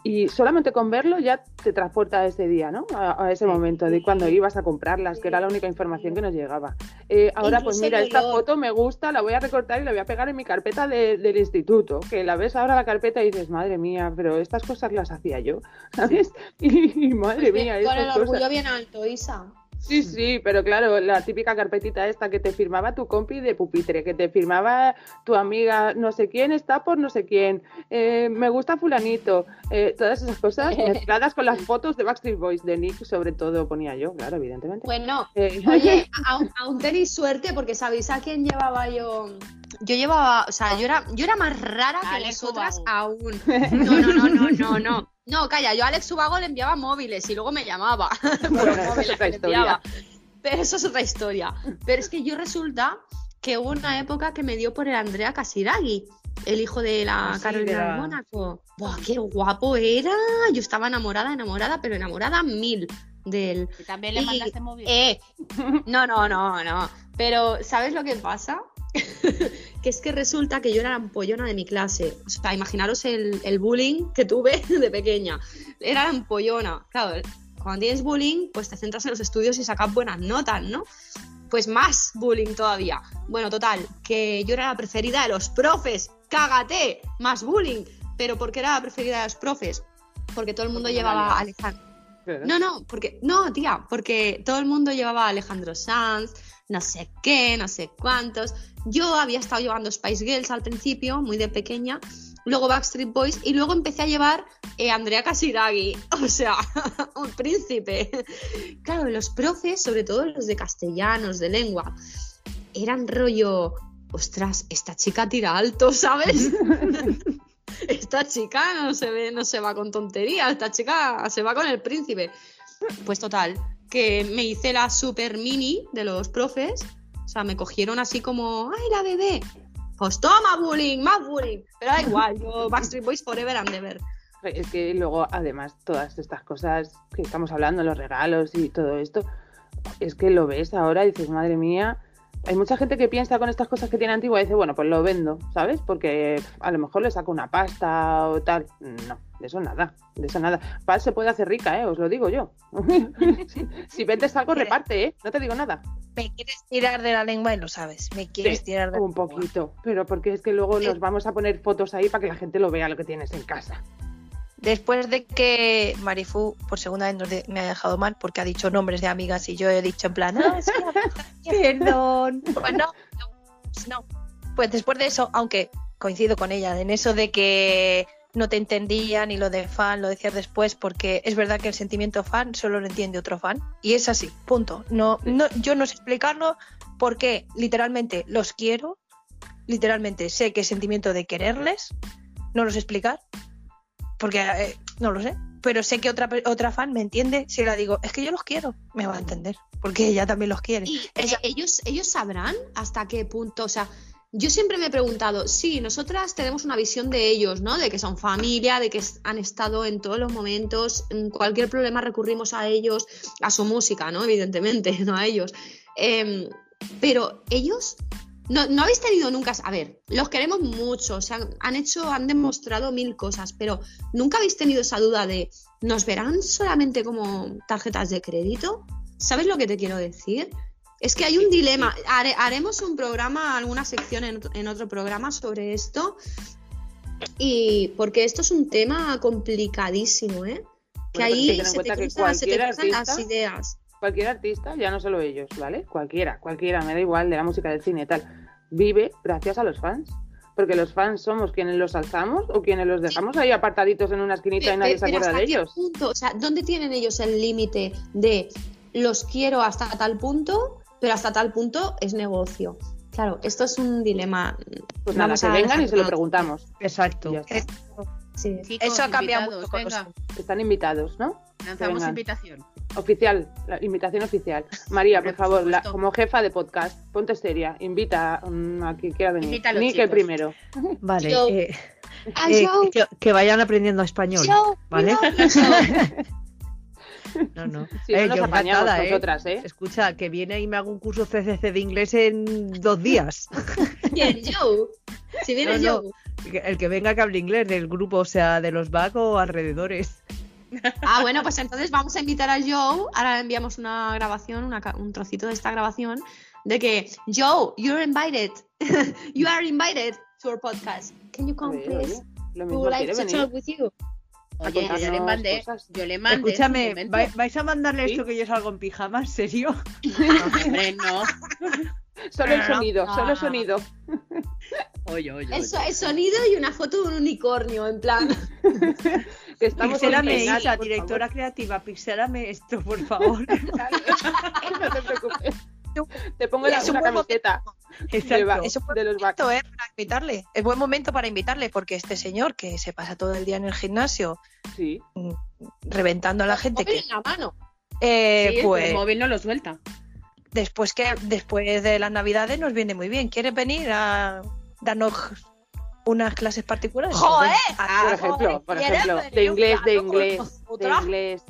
y solamente con verlo ya te transporta a ese día, ¿no? A, ese momento de cuando ibas a comprarlas, que era la única información que nos llegaba. Eh, ahora, pues mira, esta foto me gusta, la voy a recortar y la voy a pegar en mi carpeta del instituto, que la ves ahora la carpeta y dices, madre mía, pero estas cosas las hacía yo, ¿sabes? Y, madre pues mía. Con el orgullo bien alto, Isa. Sí, sí, pero claro, la típica carpetita esta que te firmaba tu compi de pupitre, que te firmaba tu amiga, no sé quién está por no sé quién, eh, me gusta fulanito, eh, todas esas cosas mezcladas con las fotos de Backstreet Boys, de Nick sobre todo ponía yo, claro, evidentemente. Bueno, eh, oye, aún, tenéis suerte porque sabéis a quién llevaba yo yo llevaba, o sea, yo era, yo era más rara que las otras aún. No, no, no, no, no, no. No, calla, yo a Alex Subago le enviaba móviles y luego me llamaba. Bueno, eso es otra historia. Pero eso es otra historia. Pero es que yo resulta que hubo una época que me dio por el Andrea Casiraghi, el hijo de la ah, Carolina de Mónaco. ¡Buah, qué guapo era! Yo estaba enamorada, enamorada, pero enamorada mil de él. ¿Y también le mandaste móviles? Eh, no, no, no, no. Pero, ¿sabes lo que pasa? que es que resulta que yo era la ampollona de mi clase. O sea, imaginaros el, bullying que tuve de pequeña. Era la ampollona. Claro, cuando tienes bullying, pues te centras en los estudios y sacas buenas notas, ¿no? Pues más bullying todavía. Bueno, total, que yo era la preferida de los profes. ¡Cágate! Más bullying. Pero ¿por qué era la preferida de los profes? Porque todo el mundo llevaba a Alejandro. No, no, porque. No, tía, porque todo el mundo llevaba a Alejandro Sanz, no sé qué, no sé cuántos. Yo había estado llevando Spice Girls al principio, muy de pequeña. Luego Backstreet Boys y luego empecé a llevar eh, Andrea Casiraghi, o sea, un príncipe. Claro, los profes, sobre todo los de castellanos, de lengua, eran rollo, ostras, esta chica tira alto, ¿sabes? esta chica no se ve, no se va con tonterías, esta chica se va con el príncipe. Pues total, que me hice la super mini de los profes, o sea, me cogieron así como, ay, la bebé. Pues toma bullying, más bullying. Pero da igual, yo Backstreet Boys forever and ever. Es que luego, además, todas estas cosas que estamos hablando, los regalos y todo esto, es que lo ves ahora y dices, madre mía, hay mucha gente que piensa con estas cosas que tiene antigua y dice, bueno, pues lo vendo, ¿sabes? Porque a lo mejor le saco una pasta o tal. No, de eso nada, de eso nada. Paz se puede hacer rica, ¿eh? Os lo digo yo. si, si vendes algo, reparte, ¿eh? No te digo nada. Me quieres tirar de la lengua y lo sabes. Me quieres Sí, tirar de la Un lengua. poquito, pero porque es que luego Sí. nos vamos a poner fotos ahí para que la gente lo vea lo que tienes en casa. Después de que Marifu por segunda vez me ha dejado mal porque ha dicho nombres de amigas y yo he dicho en plan, "Ah, es que Perdón. Pues no, no, pues no. Pues después de eso, aunque coincido con ella en eso de que no te entendían y lo de fan lo decías después, porque es verdad que el sentimiento fan solo lo entiende otro fan y es así, punto. No, no, yo no sé explicarlo porque literalmente los quiero, literalmente sé que es sentimiento de quererles, no lo sé explicar, porque eh, no lo sé, pero sé que otra, otra fan me entiende si la digo, es que yo los quiero, me va a entender, porque ella también los quiere. Y eh, ellos, ellos sabrán hasta qué punto, o sea, yo siempre me he preguntado, sí, nosotras tenemos una visión de ellos, ¿no? De que son familia, de que han estado en todos los momentos, en cualquier problema recurrimos a ellos, a su música, ¿no? Evidentemente, no a ellos. Em, pero ellos, no, no habéis tenido nunca, a ver, los queremos mucho, o sea, han hecho, han demostrado mil cosas, pero nunca habéis tenido esa duda de, ¿nos verán solamente como tarjetas de crédito? ¿Sabes lo que te quiero decir? Es que hay un dilema. Hare- haremos un programa, alguna sección en, otro- en otro programa sobre esto. Y porque esto es un tema complicadísimo, ¿eh? Que Bueno, pues ahí se te, cruzan, se te cruzan las ideas. Cualquier artista, ya no solo ellos, ¿vale? Cualquiera, cualquiera, me da igual, de la música, del cine y tal, vive gracias a los fans. Porque los fans somos quienes los alzamos o quienes los dejamos ahí apartaditos en una esquinita y nadie se acuerda ¿hasta de ellos. punto? O sea, ¿dónde tienen ellos el límite de los quiero hasta tal punto, pero hasta tal punto es negocio? Claro, esto es un dilema. Pues nada, Vamos que a vengan y se lo preguntamos. Exacto. Y ya está. Sí. Chicos, Eso ha cambiado mucho venga, Están invitados, ¿no? lanzamos invitación. Oficial, la invitación oficial. María, por por favor, la- como jefa de podcast, ponte seria, invita mm, a quien quiera venir. Ni que primero. Vale. Yo- eh, Ah, eh, yo- que, que vayan aprendiendo español. yo- ¿Vale? yo- No, no. Si Eh, nos yo encantada, ¿eh? nosotras, ¿eh? Escucha, que viene y me hago un curso CCC de inglés en dos días. ¿Quién? Joe. Si viene No, no. El que venga que hable inglés del grupo, o sea, de los back o alrededores. Ah, bueno, pues entonces vamos a invitar a Joe. Ahora le enviamos una grabación, una un trocito de esta grabación, de que Joe, you're invited. you are invited to our podcast. Can you come, please? lo We mismo would like to venir. talk with you. Oye, yo le mandé, cosas. yo le mandé. Escúchame, momento. ¿vai- ¿vais a mandarle ¿Sí? esto que yo salgo en pijama? ¿En serio? No, hombre, no. Solo el no, sonido, no. solo el sonido. Oye, oye, oye. Eso es sonido y una foto de un unicornio, en plan. Que estamos Pixelame, Isa, directora creativa, pixelame esto, por favor. no te preocupes. Te pongo la, una camiseta Exacto. Es un buen de los momento, ¿eh? para invitarle. Es buen momento para invitarle, porque este señor que se pasa todo el día en el gimnasio Sí. reventando a la gente, Móvil que en la mano. eh, Sí, pues el móvil no lo suelta. después que después de las navidades nos viene muy bien. ¿Quieres venir a darnos unas clases particulares? ¡Joder! Pues Por ejemplo, por ¿quieres ejemplo, de inglés, de inglés, de inglés.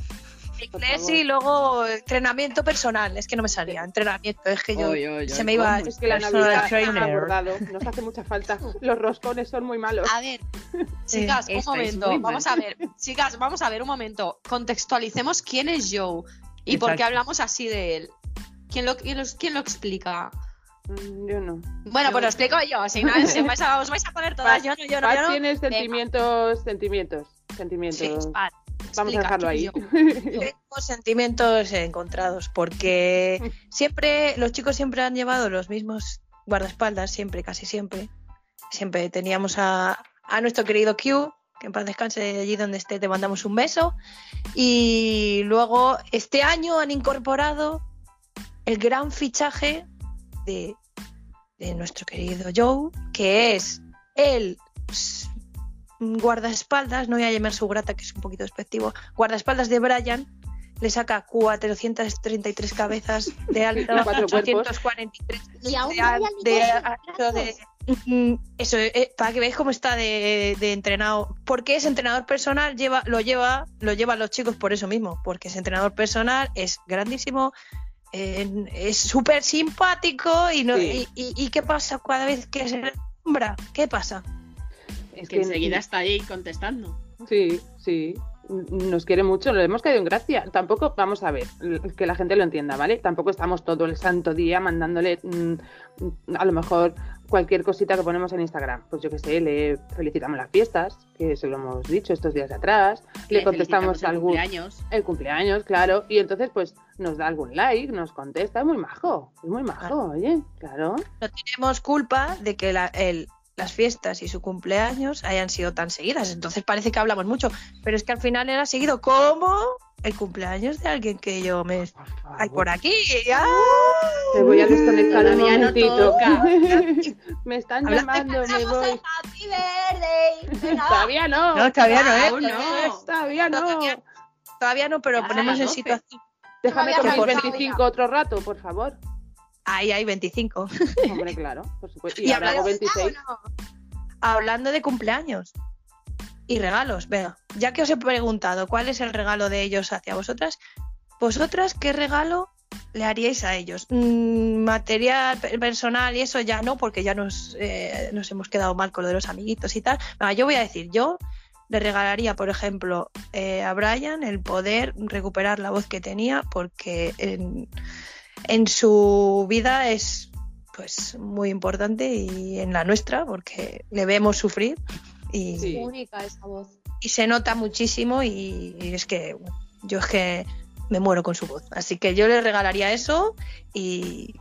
Inglés y luego entrenamiento personal. Es que no me salía. Entrenamiento, es que yo se me iba. Es que la Navidad ha trainer. abordado. Nos hace mucha falta. Los roscones son muy malos. A ver, chicas, un momento. mal. Vamos a ver, chicas, vamos a ver un momento. Contextualicemos quién es Joe y por qué hablamos así de él. ¿Quién lo, quién, lo explica? Mm, Yo no. Bueno, Yo- pues lo explico yo. Si no, si vais a- os vais a poner todas. Yo no, yo no, Paz yo no. tiene Venga. sentimientos, sentimientos, Sí, sentimientos. Vamos a Explica, dejarlo ahí. Tengo sentimientos encontrados porque siempre, los chicos siempre han llevado los mismos guardaespaldas, siempre, casi siempre. Siempre teníamos a, a nuestro querido Q, que en paz descanse de allí donde esté, te mandamos un beso. Y luego este año han incorporado el gran fichaje de, de nuestro querido Joe, que es el guardaespaldas, no voy a llamar su grata, que es un poquito despectivo, guardaespaldas de Brian, le saca 433 cabezas de alto, Cuatro cuerpos. 843 Y aún de, no de ancho de- Mm, Eso, eh, para que veáis cómo está de, de entrenado. Porque es entrenador personal, lleva, lo lleva, lo llevan los chicos por eso mismo, porque es entrenador personal, es grandísimo, eh, es súper simpático y, no, Sí. y, y- y qué pasa cada vez que se nombra, ¿qué pasa? Es Que enseguida está ahí contestando. Sí, sí. Nos quiere mucho, lo hemos caído en gracia. Tampoco, vamos a ver, que la gente lo entienda, ¿vale? Tampoco estamos todo el santo día mandándole mm, a lo mejor cualquier cosita que ponemos en Instagram. Pues yo que sé, le felicitamos las fiestas, que se lo hemos dicho estos días atrás, le, contestamos felicitamos el algún cumpleaños. el cumpleaños, claro, y entonces pues nos da algún like, nos contesta, es muy majo, es muy majo, oye, claro. No tenemos culpa de que la- el- las fiestas y su cumpleaños hayan sido tan seguidas. Entonces parece que hablamos mucho, pero es que al final era seguido como el cumpleaños de alguien que yo me... Por Ay, por aquí. ¡Ah! Me voy a desconectar un momentito. toca. me están llamando, me voy. Happy birthday. Todavía no. No, todavía no, ¿eh? Aún no. Todavía no. Todavía- Todavía no, pero Ah, ponemos en situación. Déjame con mis falta 25 otro rato, por favor. Ahí hay 25. Hombre, claro, por supuesto. Y Y ahora hago hablando- 26. Hablando de cumpleaños y regalos, venga, ya que os he preguntado cuál es el regalo de ellos hacia vosotras, vosotras, ¿qué regalo le haríais a ellos? Mm, material pe- personal y eso ya no, porque ya nos, eh, nos hemos quedado mal con lo de los amiguitos y tal. Yo voy a decir, yo le regalaría, por ejemplo, eh, a Brian el poder recuperar la voz que tenía, porque en, en su vida es pues muy importante y en la nuestra, porque le vemos sufrir y, Sí. Única esa voz. y se nota muchísimo y, y es que yo es que me muero con su voz. Así que yo le regalaría eso y,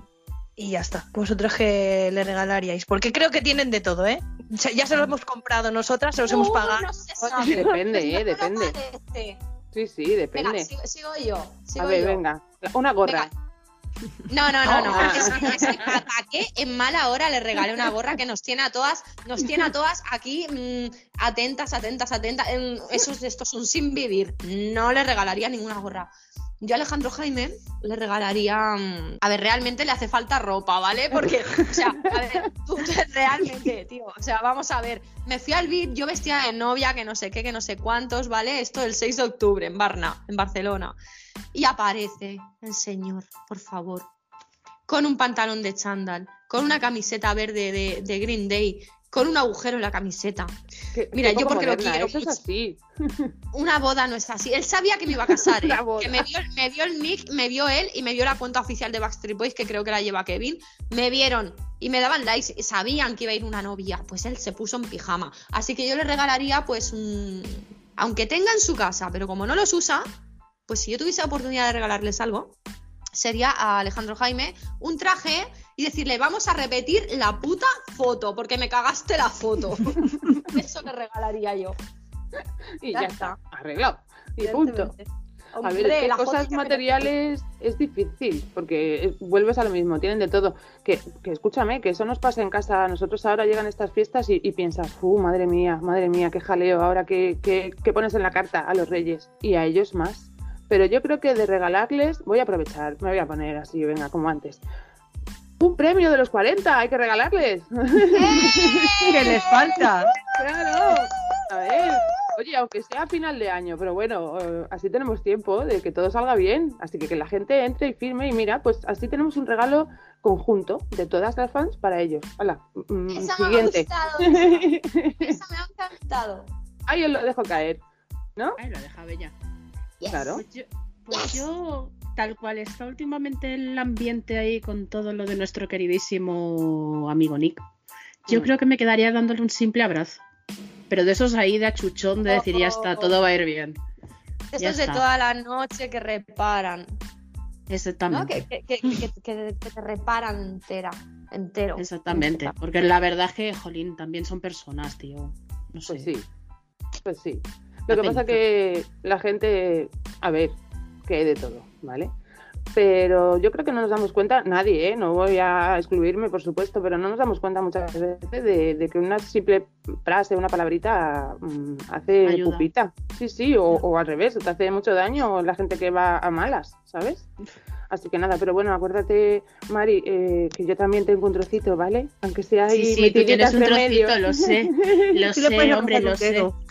y ya está. ¿Vosotros qué le regalaríais? Porque creo que tienen de todo, ¿eh? Ya se lo hemos comprado nosotras, se los hemos pagado. no se sabe. Depende, eh, depende. Sí, sí, Venga, depende. sigo, sigo yo. Sigo A ver, yo. venga. Una gorra. No, no, no, no. Es, ¿Para qué en mala hora le regalé una gorra que nos tiene a todas, nos tiene a todas aquí mm, atentas, atentas, atentas. Eso es, esto es un sin vivir. No le regalaría ninguna gorra. Yo a Alejandro Jaime le regalaría. mm, A ver, realmente le hace falta ropa, ¿vale? Porque, o sea, a ver, tú realmente, tío. O sea, vamos a ver. Me fui al VIP, yo vestida de novia, que no sé qué, que no sé cuántos, ¿vale? Esto el 6 de octubre en Barna, en Barcelona. Y aparece el señor, por favor, con un pantalón de chándal, con una camiseta verde de, de Green Day, con un agujero en la camiseta. Mira, yo porque lo quiero Eso es así. Una boda no es así. Él sabía que me iba a casar, ¿eh? Que me vio, me vio el nick, me vio él y me vio la cuenta oficial de Backstreet Boys, que creo que la lleva Kevin. Me vieron y me daban likes, y sabían que iba a ir una novia. Pues él se puso en pijama. Así que yo le regalaría, pues, un... aunque tenga en su casa, pero como no los usa, pues si yo tuviese la oportunidad de regalarles algo, sería a Alejandro Jaime un traje y decirle, vamos a repetir la puta foto, porque me cagaste la foto. Eso le regalaría yo. Y Ya ya, está. está. Arreglado. Y punto. A ver, es que cosas materiales es difícil, porque eh, vuelves a lo mismo, tienen de todo. Que, que escúchame, que eso nos pasa en casa. Nosotros ahora llegan estas fiestas y, y piensas, uh, madre mía, madre mía, qué jaleo, ahora que, pones en la carta a los reyes y a ellos más. Pero yo creo que de regalarles, voy a aprovechar, me voy a poner así, venga, como antes. Un premio de los 40, hay que regalarles. ¿Qué les falta? Claro. A ver, oye, aunque sea a final de año, pero bueno, eh, así tenemos tiempo de que todo salga bien. Así que que la gente entre y firme y mira, pues así tenemos un regalo conjunto de todas las fans para ellos. Hola, mm, Esa me ha siguiente. gustado. Esa, Esa me ha encantado. Ahí os lo dejo caer. Ay, lo deja bella. Yes. Claro. Pues yo, pues yo, tal cual está últimamente el ambiente ahí con todo lo de nuestro queridísimo amigo Nick, yo Mm. creo que me quedaría dándole un simple abrazo. Pero de esos ahí de achuchón de decir ya está, todo va a ir bien. Ya Esos de toda la noche que reparan. Exactamente. Que, que- que- que- que- que te reparan entera. Entero. Exactamente. Porque la verdad es que, jolín, también son personas, tío. No sé. Pues sí. Pues sí. Lo que pasa que la gente, a ver, que hay de todo, ¿vale? Pero yo creo que no nos damos cuenta, nadie, ¿eh? no voy a excluirme, por supuesto, pero no nos damos cuenta muchas veces de, de que una simple frase, una palabrita mm, hace Ayuda. pupita. Sí, sí, o, o al revés, te hace mucho daño la gente que va a malas, ¿sabes? Así que nada, pero bueno, acuérdate, Mari, eh, que yo también tengo un trocito, ¿vale? Aunque sea ahí Sí, sí, tú tienes un medio. trocito, lo sé. Lo Sí sé, hombre, arrancar lo sé. dedo.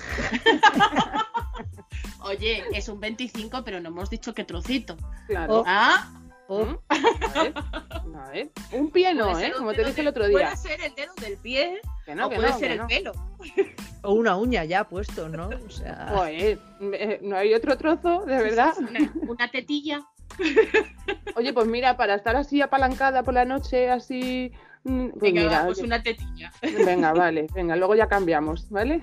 Oye, es un 25, pero no hemos dicho qué trocito. Claro. Ah, Oh, ¿Mm? A ver, a ver. Un pie no, ¿eh? Como te dije el otro día. Puede ser el dedo del pie Que no, o que puede no, ser que el no. pelo. o una uña ya puesto, ¿no? O sea, Joder, eh, no hay otro trozo, de verdad. una, una tetilla. Oye, pues mira, para estar así apalancada por la noche, así. mm, Pues Venga, mira, va, pues oye, una tetilla. venga, vale, venga, luego ya cambiamos, ¿vale?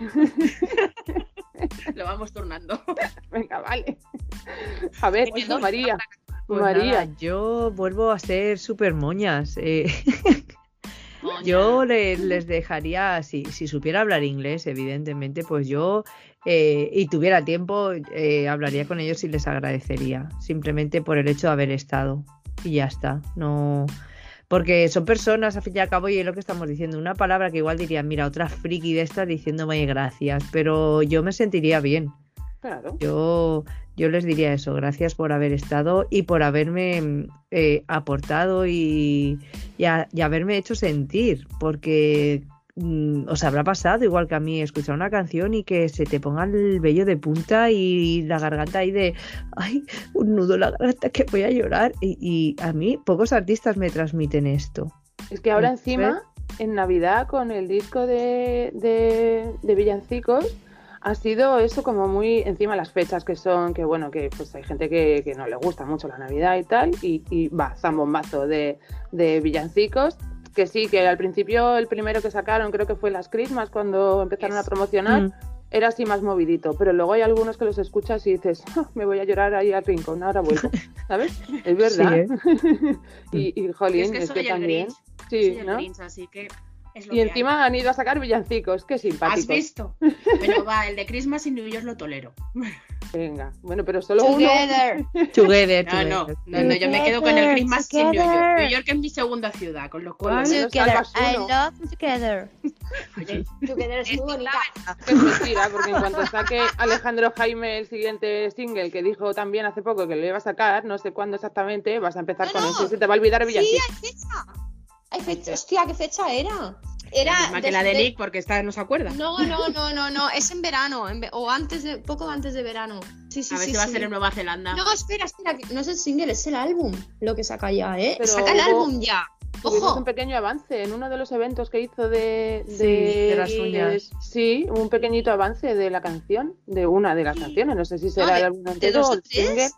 Lo vamos turnando. Venga, vale. A ver, Oye, no, María, pues María, nada, yo vuelvo a ser súper moñas. eh. Yo le- les dejaría, si, si supiera hablar inglés, evidentemente, pues yo, eh, y tuviera tiempo, eh, hablaría con ellos y les agradecería, simplemente por el hecho de haber estado. Y ya está, no... Porque son personas, al fin y al cabo, y es lo que estamos diciendo, una palabra que igual diría, mira, otra friki de estas diciéndome gracias, pero yo me sentiría bien. claro. Yo, yo les diría eso, gracias por haber estado y por haberme eh, aportado y, y, a- y haberme hecho sentir, porque os habrá pasado igual que a mí escuchar una canción y que se te ponga el vello de punta y la garganta ahí de, ay, un nudo en la garganta que voy a llorar. Y, y a mí pocos artistas me transmiten esto. Es que ahora encima, en Navidad, con el disco de, de, de Villancicos, ha sido eso como muy encima las fechas que son, que bueno, que pues hay gente que, que no le gusta mucho la Navidad y tal, y, y va, zambombazo de, de Villancicos, que sí, que al principio el primero que sacaron creo que fue las Christmas cuando empezaron a promocionar, Mm. era así más movidito, pero luego hay algunos que los escuchas y dices, "Ah, me voy a llorar ahí al rincón, ahora vuelvo, ¿sabes? Es verdad. ¿eh? y, y Y jolín, es que es soy que el también. Grinch. Sí, soy el ¿no? Grinch, así que Y que encima han ido a sacar villancicos, qué hay. ¿Has visto? Pero va, el de Christmas in New York lo tolero. Venga, bueno, pero solo uno. Together. Together, No, no, together. no, no, yo me quedo con el Christmas in New York. Together. New York es mi segunda ciudad, con lo cual. Together. I uno. love together. Oye, Together es muy bonita. Es mentira, porque en cuanto saque Alejandro Jaime el siguiente single que dijo también hace poco que lo iba a sacar, no sé cuándo exactamente, vas a empezar No, con no. eso y se te va a olvidar Sí, villancicos. hay fecha. Hostia, ¿qué fecha era? Era. la misma que la de Nick, porque esta no se acuerda. No, no, no, no, no. Es en verano. en ve- o antes de. Poco antes de verano. Sí, sí, a ver sí. si va a ser en Nueva Zelanda. No, espera, espera. que No es el single, es el álbum lo que saca ya, ¿eh? Pero saca el hubo- álbum ya. Ojo. un pequeño avance en uno de los eventos que hizo de, Sí, de, de las uñas. Sí, un pequeñito avance de la canción, de una de las canciones. No sé si será de- el álbum De dos o tres.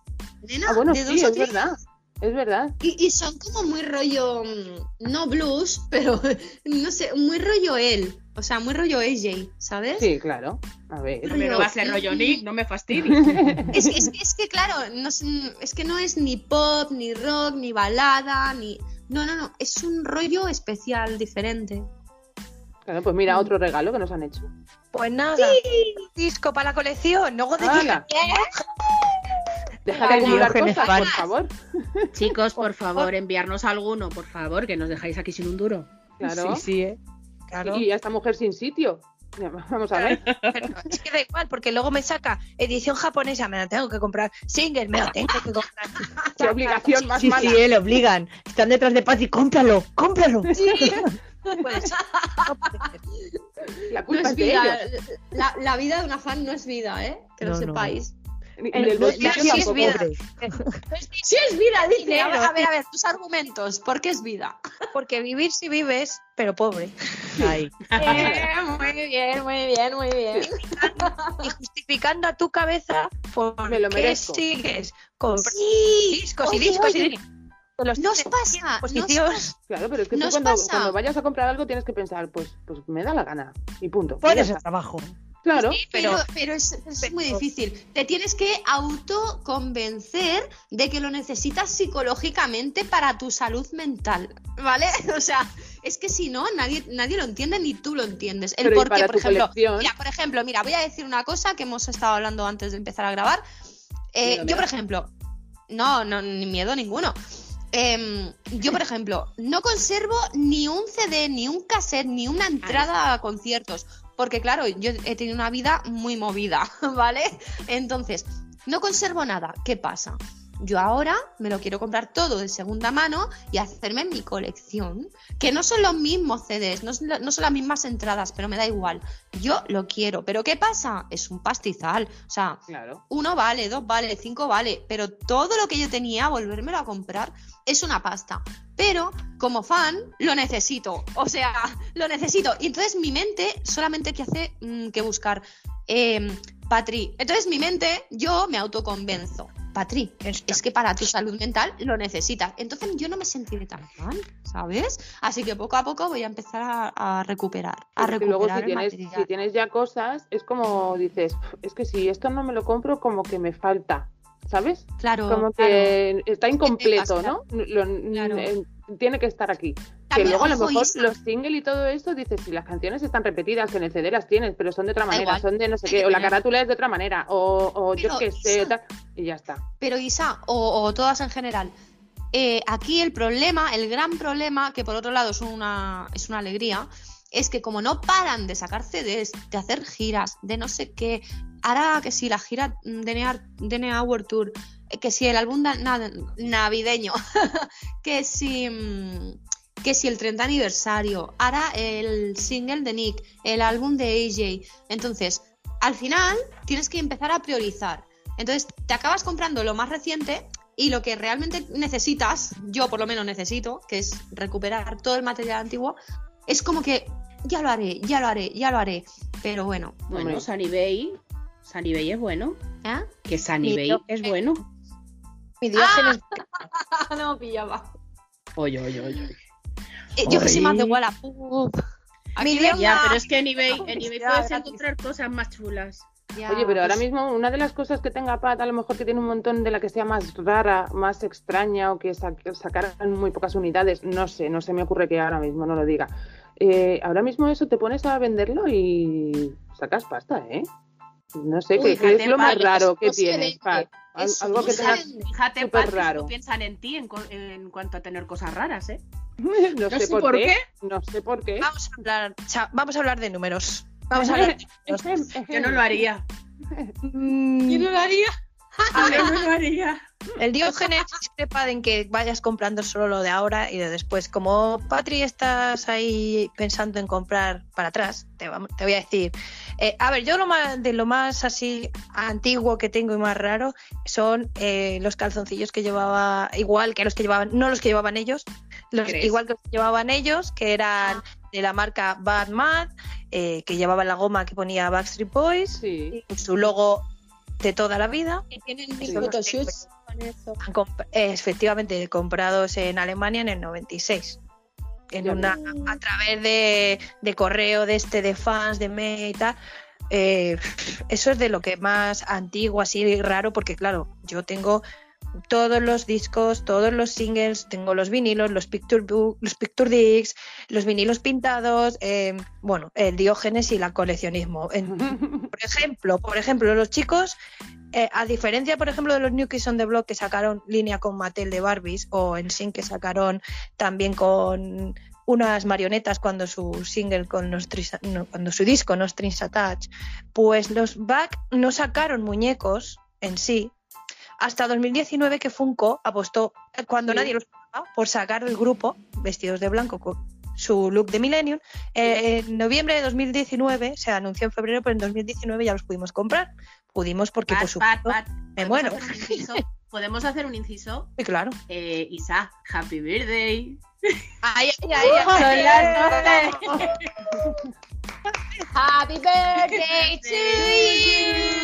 Nena, Ah, bueno, de sí, es tres. verdad. Es verdad. Y, y son como muy rollo, mm, no blues, pero no sé, muy rollo él. O sea, muy rollo AJ, ¿sabes? Sí, claro. A ver. Pero no va a ser rollo Nick, no me fastidies. Es, que- es, que- es que, claro, no es, es que no es ni pop, ni rock, ni balada, ni... No, no, no, es un rollo especial, diferente. Claro, pues mira, otro regalo que nos han hecho. Pues nada, disco para la colección. Luego te ¡Hala! Deja de acumular cosas, por favor. Chicos, por favor, enviarnos alguno, por favor, que nos dejáis aquí sin un duro. Claro. Sí, sí, ¿eh? Claro. Y a esta mujer sin sitio. Vamos a ver. Pero es que da igual, porque luego me saca edición japonesa, me la tengo que comprar. Single, me la tengo que comprar. Qué obligación más Sí, mala. sí, eh, le obligan. Están detrás de Patty, cómpralo, cómpralo. No. No puede ser. La No culpa es es de vida, ellos. la, la vida de una fan no es vida, ¿eh? Que lo No, no. sepáis. El- del no, bolsillo sí es vida. Pobre. Sí es vida, dice. A ver, a ver, tus argumentos. ¿Por qué es vida? Porque vivir si vives, pero pobre. Ay. muy bien, muy bien, muy bien. Y justificando a tu cabeza por Me lo qué merezco. sigues Sí, discos y discos oye, y de los Nos pasa, nos. Claro, pero es que tú cuando, vayas a comprar algo tienes que pensar, pues, pues me da la gana. Y punto. El está. trabajo. Claro. Sí, Pero, pero, pero es, es pero- muy difícil. Te tienes que autoconvencer de que lo necesitas psicológicamente para tu salud mental, ¿vale? O sea, es que si no, nadie, nadie lo entiende ni tú lo entiendes. El Pero ¿y por qué, por ejemplo, colección? mira, por ejemplo, mira, voy a decir una cosa que hemos estado hablando antes de empezar a grabar. Eh, yo, por ejemplo, no, no, ni miedo ninguno. Em, yo, por ejemplo, no conservo ni un CD, ni un cassette, ni una entrada a conciertos. Porque, claro, yo he tenido una vida muy movida, ¿vale? Entonces, no conservo nada. ¿Qué pasa? Yo ahora me lo quiero comprar todo de segunda mano y hacerme mi colección. Que no son los mismos CDs, no son, la- no son las mismas entradas, pero me da igual. Yo lo quiero. ¿Pero qué pasa? Es un pastizal. O sea, Claro. uno vale, dos vale, cinco vale, pero todo lo que yo tenía, volvérmelo a comprar, es una pasta. Pero como fan, lo necesito. O sea, lo necesito. Y entonces mi mente solamente que hace mm, que buscar em, Patri. Entonces mi mente, yo me autoconvenzo. Patri, es que para tu salud mental lo necesitas. Entonces yo no me sentiré tan mal, ¿sabes? Así que poco a poco voy a empezar a, a recuperar. A recuperar luego si tienes, si tienes ya cosas, es como dices, es que si esto no me lo compro, como que me falta, ¿sabes? Claro, Como claro. que está inccompleto, pasa? ¿no? Lo- Claro. eh, tiene que estar aquí. También, que luego a lo mejor los singles y todo esto, dices, si las canciones están repetidas, que en el CD las tienes, pero son de otra manera, igual, son de no sé qué, o la carátula es de otra manera, o, o yo qué sé, tal, y ya está. Pero Isa, o, o todas en general, eh, aquí el problema, el gran problema, que por otro lado es una, es una alegría, es que como no paran de sacar CDs, de hacer giras, de no sé qué, ahora que si la gira DNA, DNA World Tour, eh, que si el álbum navideño, que si... mm, que si el 30 aniversario, ahora el single de Nick, el álbum de AJ. Entonces, al final tienes que empezar a priorizar. Entonces, te acabas comprando lo más reciente y lo que realmente necesitas, yo por lo menos necesito, que es recuperar todo el material antiguo, es como que ya lo haré, ya lo haré, ya lo haré. Pero bueno, Bueno, Hombre. Sanibey. Sanibey es bueno. ¿eh? Que Sanibey yo- es bueno. Mi Diógenes no pillaba. Oye, oye, oye. Eh, yo que soy más de. Wallapop. Mi venga. Ya, pero es que en eBay, en eBay Ya, puedes gratis. encontrar cosas más chulas. Ya, Oye, pero ahora pues, mismo una de las cosas que tenga Pat, a lo mejor que tiene un montón de la que sea más rara, más extraña o que sa- sacaran muy pocas unidades, no sé, no se me ocurre que ahora mismo no lo diga. Eh, ahora mismo eso te pones a venderlo y sacas pasta, ¿eh? No sé, Uy, ¿qué, qué es lo más eso que tienes. Pat? Eso Algo que tengas... Fíjate, Súper Pat, raro. no piensan en ti en, cuanto a tener cosas raras, ¿eh? No, sé, por, qué. No sé por qué. Vamos a hablar, cha- vamos a hablar de números. Vamos a hablar de números. Yo no lo haría. Mm, Yo no lo haría. Yo no lo haría. El Diógenes discrepa en que vayas comprando solo lo de ahora y de después. Como Patri estás ahí pensando en comprar para atrás, te, voy a decir. eh, a ver, yo lo más, de lo más así antiguo que tengo y más raro son eh, los calzoncillos que llevaba, igual que los que llevaban, no los que llevaban ellos, los, igual que los que llevaban ellos, que eran de la marca Bad Mad, eh, que llevaban la goma que ponía Backstreet Boys, Sí. y su logo de toda la vida. Y tienen photoshoots con eso. Efectivamente comprados en Alemania en el 96 en una a través de, de correo de este de fans de me y tal. Eh, eso es de lo que más antiguo así raro porque claro yo tengo todos los discos todos los singles tengo los vinilos los picture book, los picture discs los vinilos pintados eh, bueno el diógenes y el coleccionismo. En- por ejemplo, por ejemplo, los chicos, eh, a diferencia, por ejemplo, de los New Kids on the Block que sacaron línea con Mattel de Barbies o en Sin que sacaron también con unas marionetas cuando su single con los Tris- no, cuando su disco no Strings Attached, pues los Back no sacaron muñecos en sí hasta 2019 que Funko apostó eh, cuando Sí. nadie los pagaba por sacar el grupo vestidos de blanco con su look de Millennium eh, en noviembre de 2019 se anunció en febrero, pero en 2019 ya los pudimos comprar. Pudimos porque, por supuesto, Pat, Pat, me ¿podemos muero. hacer un inciso? Podemos hacer un inciso. Sí, claro. Eh, Isa, happy birthday. Ay, ay, ay, ay, Son ay, las Happy birthday to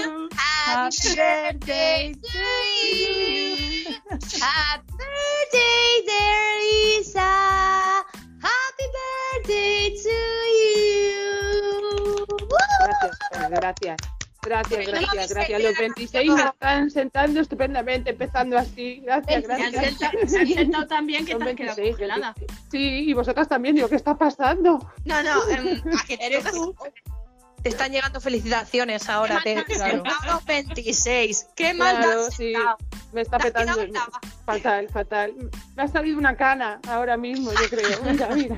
you. Happy birthday to you. Happy birthday, dear Lisa. Happy birthday to you. Gracias, gracias, gracias. Gracias, gracias, gracias. Los 26 me están sentando estupendamente, empezando así. Gracias, gracias. se han sentado también que te has quedado 26, congelada. 26. Sí, y vosotras también, digo, ¿qué está pasando? No, no, em, a que te Eres tú. Te están llegando felicitaciones ahora. Te. Estamos 26. Qué mal te Claro, has sí. Me está petando. Fatal, fatal. Me ha salido una cana ahora mismo, yo creo. Mira, mira.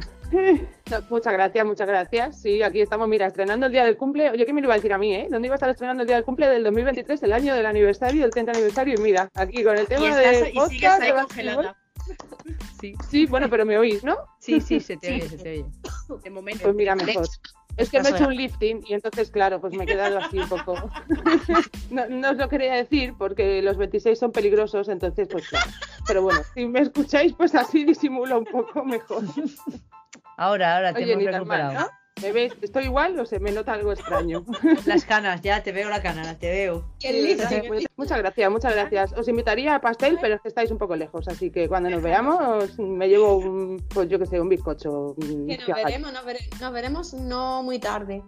Muchas gracias, muchas gracias. Sí, aquí estamos, mira, estrenando el día del cumple. Oye, ¿qué me lo iba a decir a mí, eh? ¿Dónde iba a estar estrenando el día del cumple del 2023, el año del aniversario, el 30 aniversario? Y mira, aquí con el tema estás, de y sigues podcast. congelada. Sí, Sí, bueno, pero me oís, ¿no? sí, sí, se te Sí. oye, se te oye. De momento. Pues mira, mejor. Es que me he hecho un lifting y entonces, claro, pues me he quedado así un poco. No, no os lo quería decir porque los 26 son peligrosos, entonces, pues claro. Pero bueno, si me escucáis, pues así disimulo un poco mejor. Ahora, ahora te Oye, hemos mal, recuperado. ¿no? ¿Me veis? ¿Estoy igual o se me nota algo extraño? Las canas, ya te veo la cana, te veo. Sí, pues, muchas gracias, muchas gracias. Os invitaría a pastel, pero es que estáis un poco lejos, así que cuando nos veamos me llevo un, pues yo que sé, un bizcocho. Que nos veremos, nos, vere- nos veremos no muy tarde.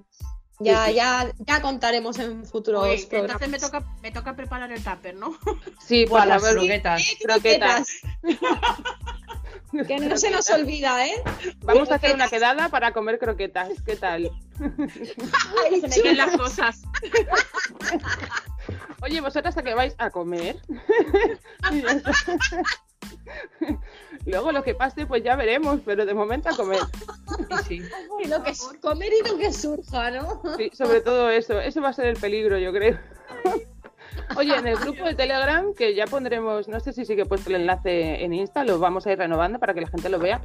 Ya, Sí, sí. ya, ya contaremos en futuros entonces me toca, me toca preparar el tupper, ¿no? Sí, para las ver croquetas. croquetas. Que no se nos olvida, ¿eh? Vamos a hacer una quedada para comer croquetas. ¿Qué tal? Se me quedan las cosas. Oye, ¿vosotras a qué vais a comer? Luego lo que pase, pues ya veremos, pero de momento a comer. Sí, sí. Y lo que es comer y lo que surja, ¿no? Sí, sobre todo eso. Eso va a ser el peligro, yo creo. Oye, en el grupo de Telegram, que ya pondremos, no sé si sí que he puesto el enlace en Insta, lo vamos a ir renovando para que la gente lo vea.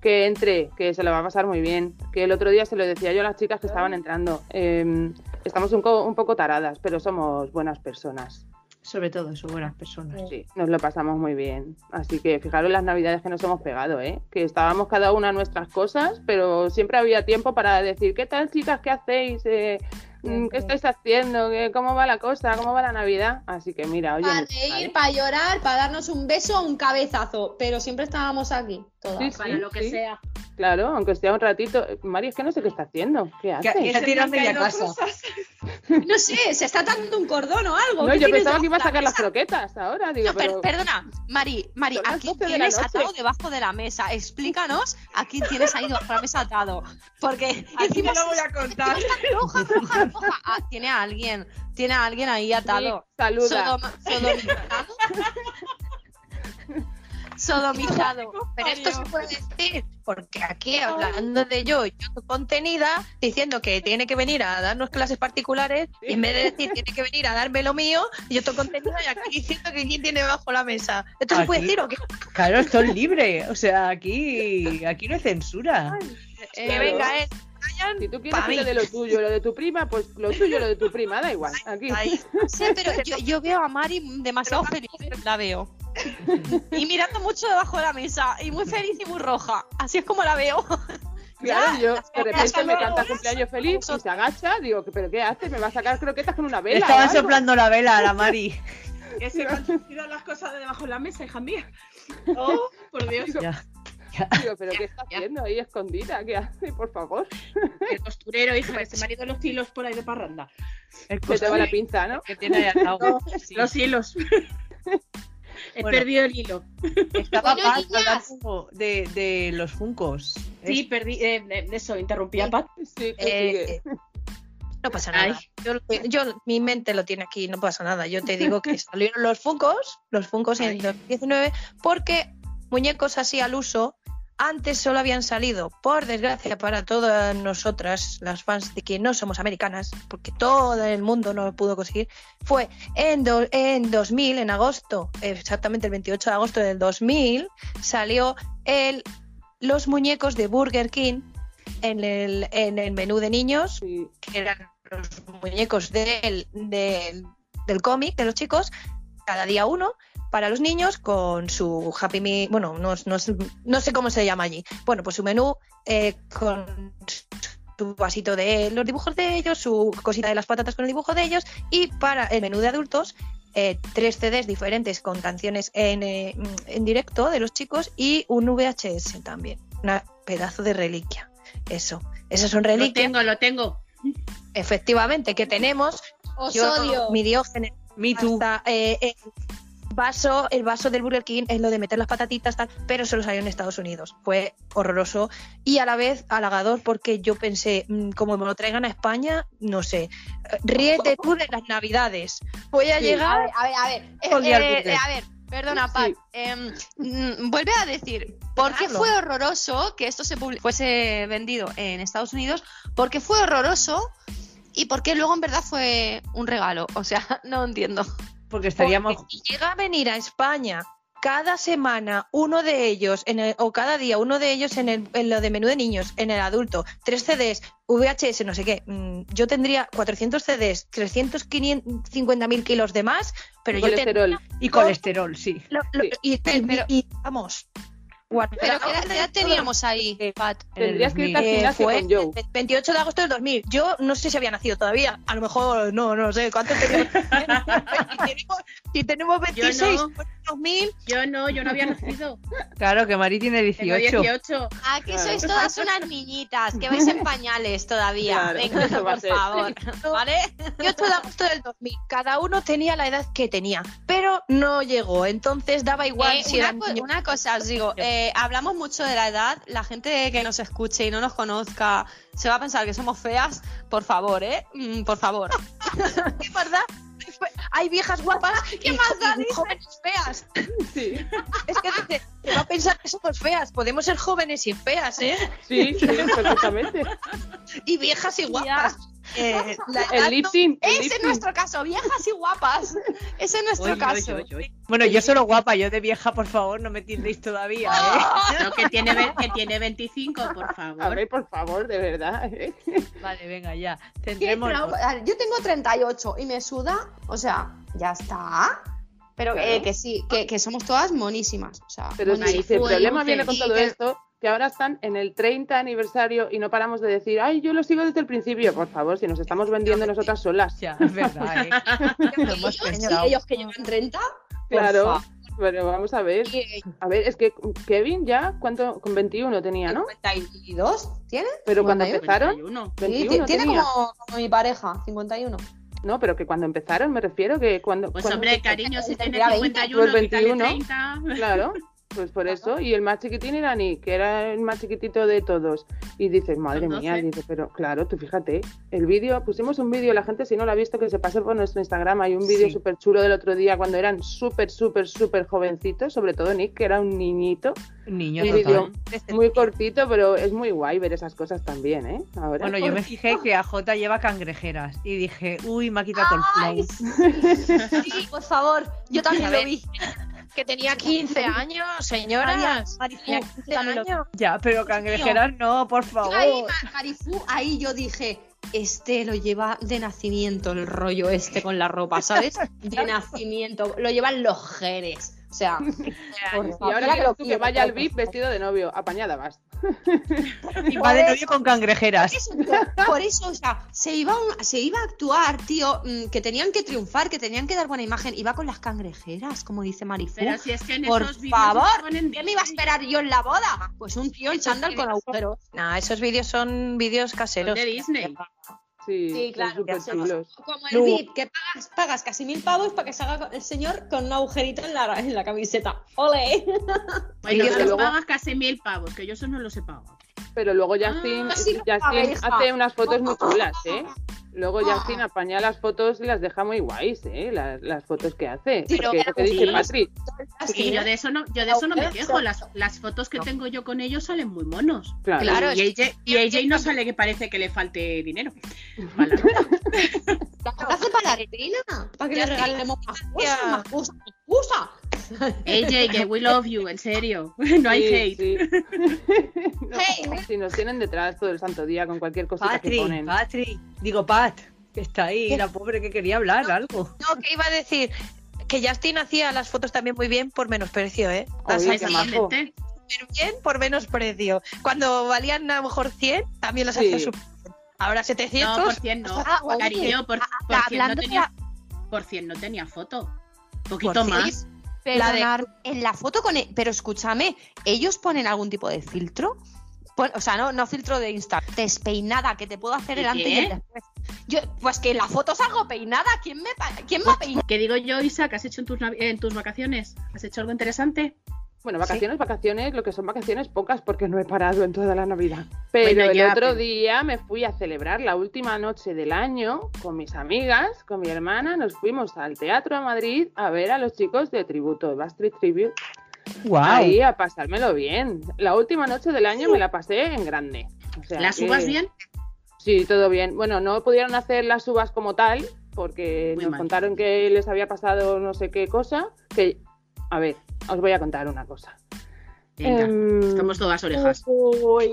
Que entre, que se lo va a pasar muy bien. Que el otro día se lo decía yo a las chicas que estaban entrando. eh, estamos un, co- un poco taradas, pero somos buenas personas. Sobre todo, son buenas personas. Sí, nos lo pasamos muy bien. Así que fijaros las navidades que nos hemos pegado, ¿eh? Que estábamos cada una a nuestras cosas, pero siempre había tiempo para decir, ¿qué tal chicas? ¿Qué hacéis? Eh, ¿Qué estáis haciendo? ¿Qué- ¿Cómo va la cosa? ¿Cómo va la Navidad? Así que mira, oye... Para reír, para llorar, para darnos un beso o un cabezazo. Pero siempre estábamos aquí, todas. Sí, Para lo que sí. sea. Claro, aunque sea un ratito. Mari, es que no sé qué está haciendo. ¿Qué hace? ¿Qué- Está tirando ya casa. No sé, se está dando un cordón o algo. No, ¿Qué yo pensaba que iba a sacar las croquetas ahora. Digo, No, per- pero... perdona, Mari, Mari, ¿a quién 12 de la tienes atado debajo de la mesa? Explícanos a quién tienes ahí debajo de la mesa atado. Porque encima lo voy a contar. roja, roja, roja. Ah, tiene a alguien, tiene a alguien ahí atado. Sí, saluda. Sodoma- sodomizado. Sodomizado. Pero esto se puede decir, porque aquí hablando de yo, yo contenida, diciendo que tiene que venir a darnos clases particulares, y en vez de decir tiene que venir a darme lo mío, yo estoy contenida y aquí diciendo que quién tiene bajo la mesa. ¿Esto se puede decir o qué? Claro, esto es libre. O sea, aquí, aquí no hay censura. Que Claro. venga él. Vayan Si tú quieres lo de lo tuyo, lo de tu prima, pues lo tuyo, lo de tu prima, da igual. Aquí. Sé, pero yo, yo veo a Mari demasiado feliz, la veo. Y mirando mucho debajo de la mesa, y muy feliz y muy roja. Así es como la veo. Claro, yo de repente me canta cumpleaños feliz y se agacha, digo, ¿pero qué hace? ¿Me va a sacar croquetas con una Le vela? o estaban soplando la vela a la Mari. Que se han tirado las cosas de debajo de la mesa, hija mía. Oh, por Dios. Ya. Digo, ¿pero qué está Ya. haciendo ahí escondida? ¿Qué hace, por favor? El costurero, hija, que se me han ido los hilos por ahí de parranda. El Se te va la costurero pinza, ¿no? que tiene ahí al lado. Sí. Los hilos. He Bueno. perdido el hilo. Estaba Bueno, Pat hablando de, de los funcos. Sí, perdí. eh, eh, eso, interrumpí a Pat. Sí, Eh, sigue. no pasa Ay. nada. Yo, yo- mi mente lo tiene aquí, no pasa nada. Yo te digo que salieron los Funkos, los Funkos en Ay. 2019, porque muñecos así al uso antes solo habían salido, por desgracia para todas nosotras, las fans de que no somos americanas, porque todo el mundo no lo pudo conseguir, fue en, do- en 2000, en agosto, exactamente el 28 de agosto del 2000, salió el, los muñecos de Burger King en el, en el menú de niños Sí. que eran los muñecos del, del, del cómic de los chicos, cada día uno, para los niños con su Happy Meal, bueno, no, no, no sé cómo se llama allí. Bueno, pues su menú eh, con su vasito de los dibujos de ellos, su cosita de las patatas con el dibujo de ellos, y para el menú de adultos, eh, tres CDs diferentes con canciones en, eh, en directo de los chicos y un VHS también. Un pedazo de reliquia. Eso, esas son Lo reliquias. tengo, lo tengo. efectivamente, que tenemos. Os Yo, odio. mi diógenes, Me too. hasta eh, el vaso, el vaso del Burger King es lo de meter las patatitas, tal, pero solo salió en Estados Unidos. Fue horroroso y a la vez halagador porque yo pensé, mm, como me lo traigan a España, no sé. Ríete tú de las navidades. Voy a Sí. A llegar. ver, a ver, a ver. eh, eh, a ver, perdona. Pat. em, mm, vuelve a decir, ¿por qué fue horroroso que esto se fuese vendido en Estados Unidos? Porque fue horroroso y porque luego en verdad fue un regalo. O sea, no entiendo. Porque estaríamos. Porque si llega a venir a España cada semana uno de ellos, en el- o cada día uno de ellos en, el- en lo de menú de niños, en el adulto, tres CDs, VHS, no sé qué, mm, yo tendría 400 CDs, 350 mil kilos de más, pero yo tendría colesterol. Y colesterol, sí. lo- lo- Sí. y, y- Pero- y- vamos. Guardado Pero ¿qué edad- teníamos ahí, Eh, Pat? Tendrías que irte al 2000. Eh, gimnasio fue con Joe. el 28 de agosto del 2000. Yo no sé si había nacido todavía. A lo mejor, no, no sé. ¿Cuánto tenemos? si, tenemos si tenemos 26, no. pues 2000. Yo no, yo no había nacido. Claro que Mari tiene Tengo 18. 18. Aquí Claro. sois todas unas niñitas que vais en pañales todavía. Claro, Venga, va por favor. ¿Vale? 28 de agosto del 2000. Cada uno tenía la edad que tenía, pero no llegó. Entonces daba igual Eh, si una, eran co- niños. una cosa os digo, eh, hablamos mucho de la edad, la gente que nos escuche y no nos conozca se va a pensar que somos feas, por favor, ¿eh? Mm, por favor. Es verdad. Hay viejas guapas ¿Qué y, más da, y jóvenes feas. Sí, Es que dice, va a pensar que somos feas. Podemos ser jóvenes y feas, ¿eh? sí, sí, perfectamente. Y viejas y guapas. Eh, la edad El no- lip sync. el Ese lip es sync. nuestro caso, viejas y guapas. Ese es nuestro Uy, caso. uy, uy, uy. Bueno, yo solo guapa, yo de vieja, por favor, no me tiendéis todavía, ¿eh? No, que tiene, que tiene 25, por A favor. ver, por favor, de verdad. ¿eh? Vale, venga, ya. A ver, Yo tengo 38 y me suda, o sea, ya está. Pero Claro. eh, que sí, que, que somos todas monísimas. O sea, Pero si, monísimas. si el problema viene con todo esto, que ahora están en el 30 aniversario y no paramos de decir, ay, yo lo sigo desde el principio. Por favor, si nos estamos vendiendo nosotras solas. Ya, es verdad, ¿eh? Lo hemos ellos, pensado. ellos que llevan 30, por Claro, pero vamos a ver. A ver, es que Kevin ya, ¿cuánto? Con 21 tenía, ¿no? 52, ¿tiene? Pero cuando 51. empezaron, 51. Sí, 21 tiene tenía. como, como mi pareja, 51. No, pero que cuando empezaron, me refiero que cuando. Pues cuando hombre, empezaron- cariño, si tiene Tendría 20, 51, pues quítale 21. 30. Claro, pues por eso. Y el más chiquitín era Nick, que era el más chiquitito de todos. Y dices, madre Con mía, 12. dice, pero claro, tú fíjate, el vídeo, pusimos un vídeo, la gente si no lo ha visto, que se pase por nuestro Instagram. Hay un vídeo Sí. súper chulo del otro día cuando eran súper, súper, súper jovencitos, sobre todo Nick, que era un niñito, Niño Un vídeo. muy cortito, pero es muy guay ver esas cosas también, ¿eh? Ahora. Bueno, yo me fijé que AJ lleva cangrejeras y dije, uy, me ha quitado el flow. Sí, por favor, yo también lo vi. Que tenía 15 años, señoras. Marifu, Tenía yo 15 también lo vi. años. Ya, pero cangrejeras no, por favor. Ahí, Ma- Marifu, ahí yo dije, este lo lleva de nacimiento el rollo este con la ropa, ¿sabes? De nacimiento, lo llevan los genes. O sea, por y ahora lo tú que vaya al VIP vestido de novio, apañada vas. Y va de novio con cangrejeras. Eso, por eso, o sea, se iba, a- se iba a actuar, tío, mm, que tenían que triunfar, que tenían que dar buena imagen. Iba con las cangrejeras, como dice Marifu. Pero si es que en Por esos vídeos favor, en ¿qué me iba a esperar yo en la boda? Pues un tío en chándal con agujeros. No, esos vídeos son vídeos Son caseros. de Disney. Sí, claro. Como el. VIP, que pagas, pagas casi mil pavos para que salga el señor con un agujerito en la, en la camiseta. ¡Ole! Bueno, que luego- pagas casi mil pavos, que yo eso no los he pagado. Pero luego Justin, Ah, sí, Justin hija. hace unas fotos muy chulas, ¿eh? Luego Justin apaña las fotos y las deja muy guays, ¿eh? Las, las fotos que hace. Sí, Porque que dice sí. Patrick, Y yo de eso no, yo de eso no me quejo. Las, las fotos que tengo yo con ellos salen muy monos. claro. Claro, Y AJ, y AJ no sale que parece que le falte dinero. Para la ¿Qué hace para la retina? Para que le sí. regalemos más cosas, más cosas, más cosas. AJ, que we love you, en serio. No hay Sí, hate. sí. No, Hey. Si nos tienen detrás todo el santo día con cualquier cosita que Patri, ponen. Patri. Digo, Pat, que está ahí, la pobre que quería hablar algo. No, que iba a decir que Justin hacía las fotos también muy bien por menos precio, ¿eh? Las Oye, hacía qué súper bien por menos precio. Cuando valían a lo mejor 100, también las Sí. hacía súper bien. Ahora 700. No, por 100 no. Ah, Cariño, por, por 100 no tenía, por 100 no tenía foto. Poquito Por más. Perdonar, La de- en la foto con... e- Pero escúchame, ¿ellos ponen algún tipo de filtro? Pon- o sea, no, no filtro de Insta. Despeinada, que te puedo hacer el ¿Y antes y el después. Yo, pues que en la foto salgo peinada. ¿Quién me, ¿quién me ha peinado? ¿Qué digo yo, Isa? ¿Qué has hecho en tus, en tus vacaciones? ¿Has hecho algo interesante? Bueno, vacaciones, vacaciones, lo que son vacaciones pocas porque no he parado en toda la Navidad. Pero Bueno, el ya, otro pero- día me fui a celebrar la última noche del año con mis amigas, con mi hermana, nos fuimos al teatro a Madrid a ver a los chicos de tributo, Backstreet Tribute, ¡Guau! ahí a pasármelo bien. La última noche del año me la pasé en grande. O sea ¿Las que- uvas bien? Sí, todo bien. Bueno, no pudieron hacer las uvas como tal, porque Muy nos mal. contaron que les había pasado no sé qué cosa. Que, a ver, os voy a contar una cosa. Venga, Em, estamos todas orejas. uy,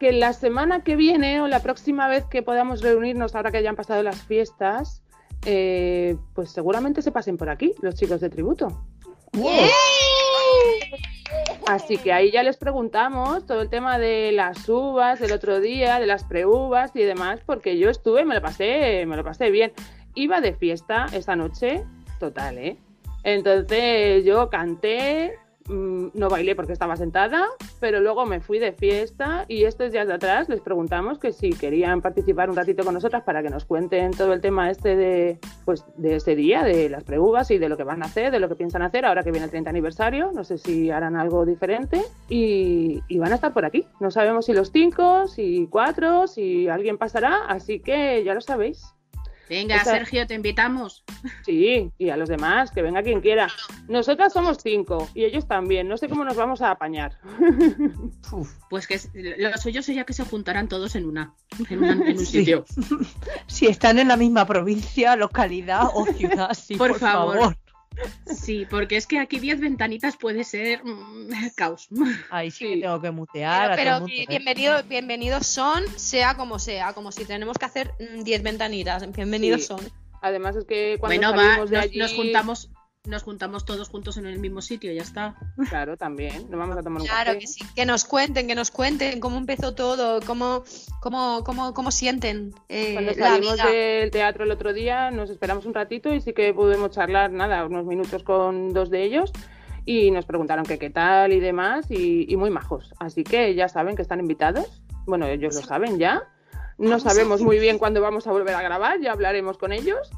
que la semana que viene o la próxima vez que podamos reunirnos, ahora que hayan pasado las fiestas, eh, pues seguramente se pasen por aquí los chicos de tributo. Así que ahí ya les preguntamos todo el tema de las uvas del otro día, de las preuvas y demás, porque yo estuve, me lo pasé, me lo pasé bien. Iba de fiesta esa noche, total, ¿eh? Entonces yo canté, mm, no bailé porque estaba sentada, pero luego me fui de fiesta y estos días de atrás les preguntamos que si querían participar un ratito con nosotras para que nos cuenten todo el tema este de, pues, de ese día, de las preuvas y de lo que van a hacer, de lo que piensan hacer ahora que viene el 30 aniversario. No sé si harán algo diferente y van a estar por aquí. No sabemos si los cinco, si cuatro, si alguien pasará, así que ya lo sabéis. Venga, esa- Sergio, te invitamos. Sí, y a los demás, que venga quien quiera. Nosotras somos cinco y ellos también. No sé cómo nos vamos a apañar. Uf, Pues que lo suyo sería que se juntaran todos en una, en, una- en un Sí. sitio. Si están en la misma provincia, localidad o ciudad, sí, Por por, favor. favor. Sí, porque es que aquí 10 ventanitas puede ser mm, caos. Ahí sí, Sí. que tengo que mutear Pero, a ¿eh? bienvenidos son, sea como sea, como si tenemos que hacer mm, 10 ventanitas. Bienvenidos Sí. son. Además es que cuando bueno, va, salimos de nos, allí, nos juntamos, nos juntamos todos juntos en el mismo sitio, ya está. claro, también, nos vamos a tomar un Claro café. que sí. Que nos cuenten, que nos cuenten cómo empezó todo, cómo, cómo, cómo, cómo sienten eh, Cuando la salimos vida. del teatro el otro día, nos esperamos un ratito y sí que pudimos charlar, nada, unos minutos con dos de ellos y nos preguntaron que qué tal y demás y, y muy majos. Así que ya saben que están invitados. Bueno, ellos lo saben ya. No Vamos sabemos muy bien cuándo vamos a volver a grabar, ya hablaremos con ellos,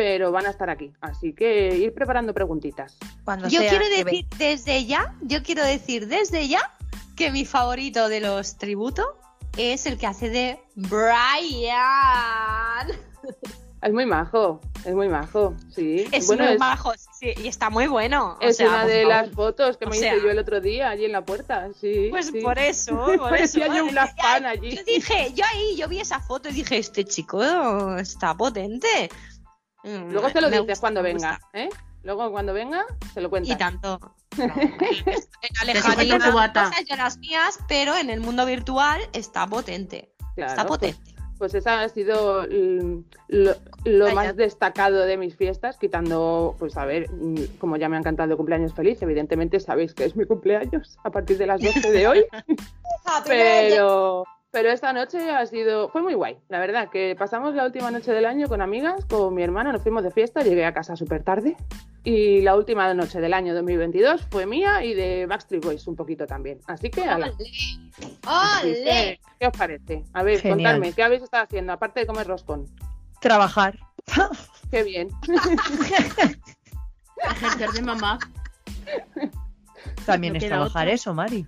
pero van a estar aquí. Así que ir preparando preguntitas. Cuando Yo sea quiero decir desde ya, yo quiero decir desde ya que mi favorito de los tributos es el que hace de Brian. Es muy majo, es muy majo, sí. Es bueno, muy es, majo, sí, y está muy bueno. o es sea, una de favor. las fotos que O me sea- hice yo el otro día allí en la puerta, sí. Pues sí. por eso, por eso. Yo una fan allí. Yo dije, yo ahí, yo vi esa foto y dije, este chico está potente. Mm, Luego se lo me dices gusta, cuando venga. ¿eh? Luego cuando venga, se lo cuentas. Y tanto. En tu bata. cosas yo las mías, pero en el mundo virtual está potente. Claro, está pues- potente. Pues, esa ha sido lo, más destacado de mis fiestas, quitando, pues a ver, mm, como ya me han cantado cumpleaños feliz, evidentemente sabéis que es mi cumpleaños a partir de las 12 de hoy, pero, pero esta noche ha sido, fue muy guay, la verdad, que pasamos la última noche del año con amigas, con mi hermana, nos fuimos de fiesta, llegué a casa súper tarde y la última noche del año 2022 fue mía y de Backstreet Boys un poquito también, así que ala. ¡Ole! ¿Qué os parece? A ver, Genial. contadme, ¿qué habéis estado haciendo aparte de comer roscón? Trabajar. Qué bien. Ejercer de mamá. También No es trabajar otra. eso, Mari.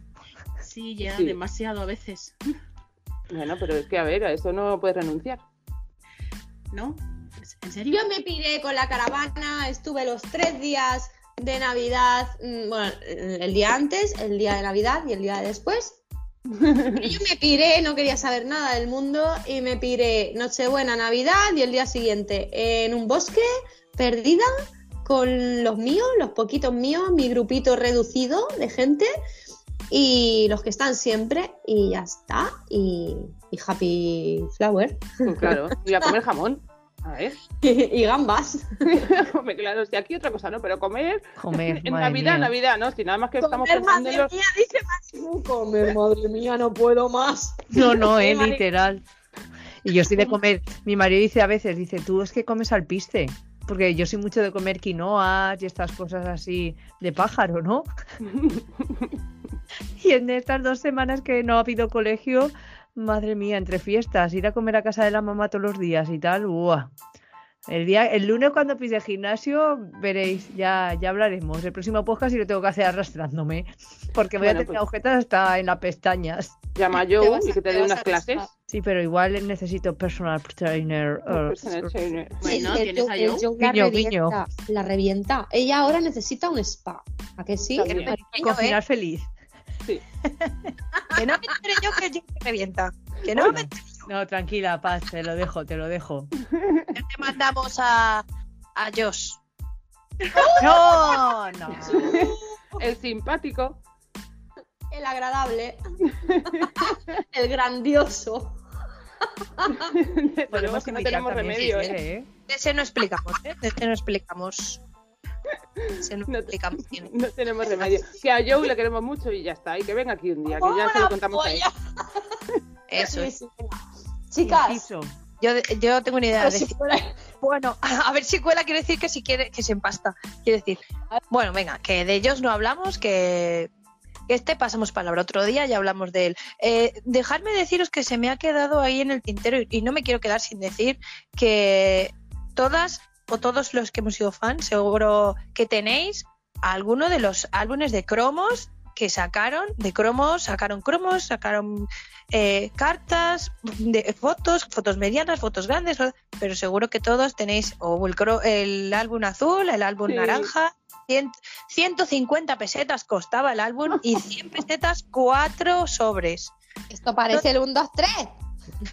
Sí, ya, Sí. demasiado a veces. Bueno, pero es que a ver, a eso no puedes renunciar. ¿No? ¿En serio? Yo me piré con la caravana, estuve los tres días de Navidad, mm, bueno, el día antes, el día de Navidad y el día de después. Y yo me piré, no quería saber nada del mundo y me piré Nochebuena, Navidad y el día siguiente en un bosque, perdida, con los míos, los poquitos míos, mi grupito reducido de gente y los que están siempre y ya está. Y, y Happy Flower Pues claro, y a comer jamón. A ver, y gambas. Claro, si aquí otra cosa no, pero comer Comer, en madre Navidad, mía. Navidad, ¿no? Si nada más que estamos Comer, pensando en madre los... mía, dice Marifu, comer, madre mía, no puedo más. No, no, eh, Mari- literal. Y yo soy de comer. Mi marido dice a veces, dice, tú es que comes al piste. Porque yo soy mucho de comer quinoas y estas cosas así de pájaro, ¿no? Y en estas dos semanas que no ha habido colegio, madre mía, entre fiestas, ir a comer a casa de la mamá todos los días y tal, ¡buah! El, día, el lunes cuando pise gimnasio, veréis, ya, ya hablaremos. El próximo podcast y lo tengo que hacer arrastrándome, porque voy a tener pues- agujetas hasta en las pestañas. Llama vas y que te te dé unas a clases. Sí, pero igual necesito personal trainer. uh, Personal trainer. Bueno, El- el tienes a el Joe. Joe la Guiño, revienta, guiño. la revienta. Ella ahora necesita un spa. ¿A que sí? ¿eh? final feliz. Sí. Que no me entere yo que yo me revienta. Que no Bueno. me entere yo. No, tranquila, Paz, te lo dejo, te lo dejo. Ya te mandamos a, a Josh. No, no. El simpático. El agradable. el grandioso. Podemos que no tenemos si remedio, ¿eh? ¿eh? De ese no explicamos, ¿eh? De ese no explicamos. De ese no No tenemos remedio. Que a Joe le queremos mucho y ya está. Y que venga aquí un día, que ya se lo contamos a él. Eso es. Chicas. Yo, yo tengo una idea. de si Bueno, a ver si cuela quiere decir que si quiere que se empasta. Quiere decir, bueno, venga, que de ellos no hablamos, que este pasamos palabra. Otro día ya hablamos de él. Eh, dejadme deciros que se me ha quedado ahí en el tintero y, y no me quiero quedar sin decir que todas o todos los que hemos sido fans, seguro que tenéis alguno de los álbumes de cromos que sacaron, de cromos, sacaron cromos, sacaron eh, cartas, de fotos, fotos medianas, fotos grandes, pero seguro que todos tenéis o el, álbum azul, el álbum Sí. naranja. cien- 150 pesetas costaba el álbum y 100 pesetas cuatro sobres. Esto parece el 1, 2, 3.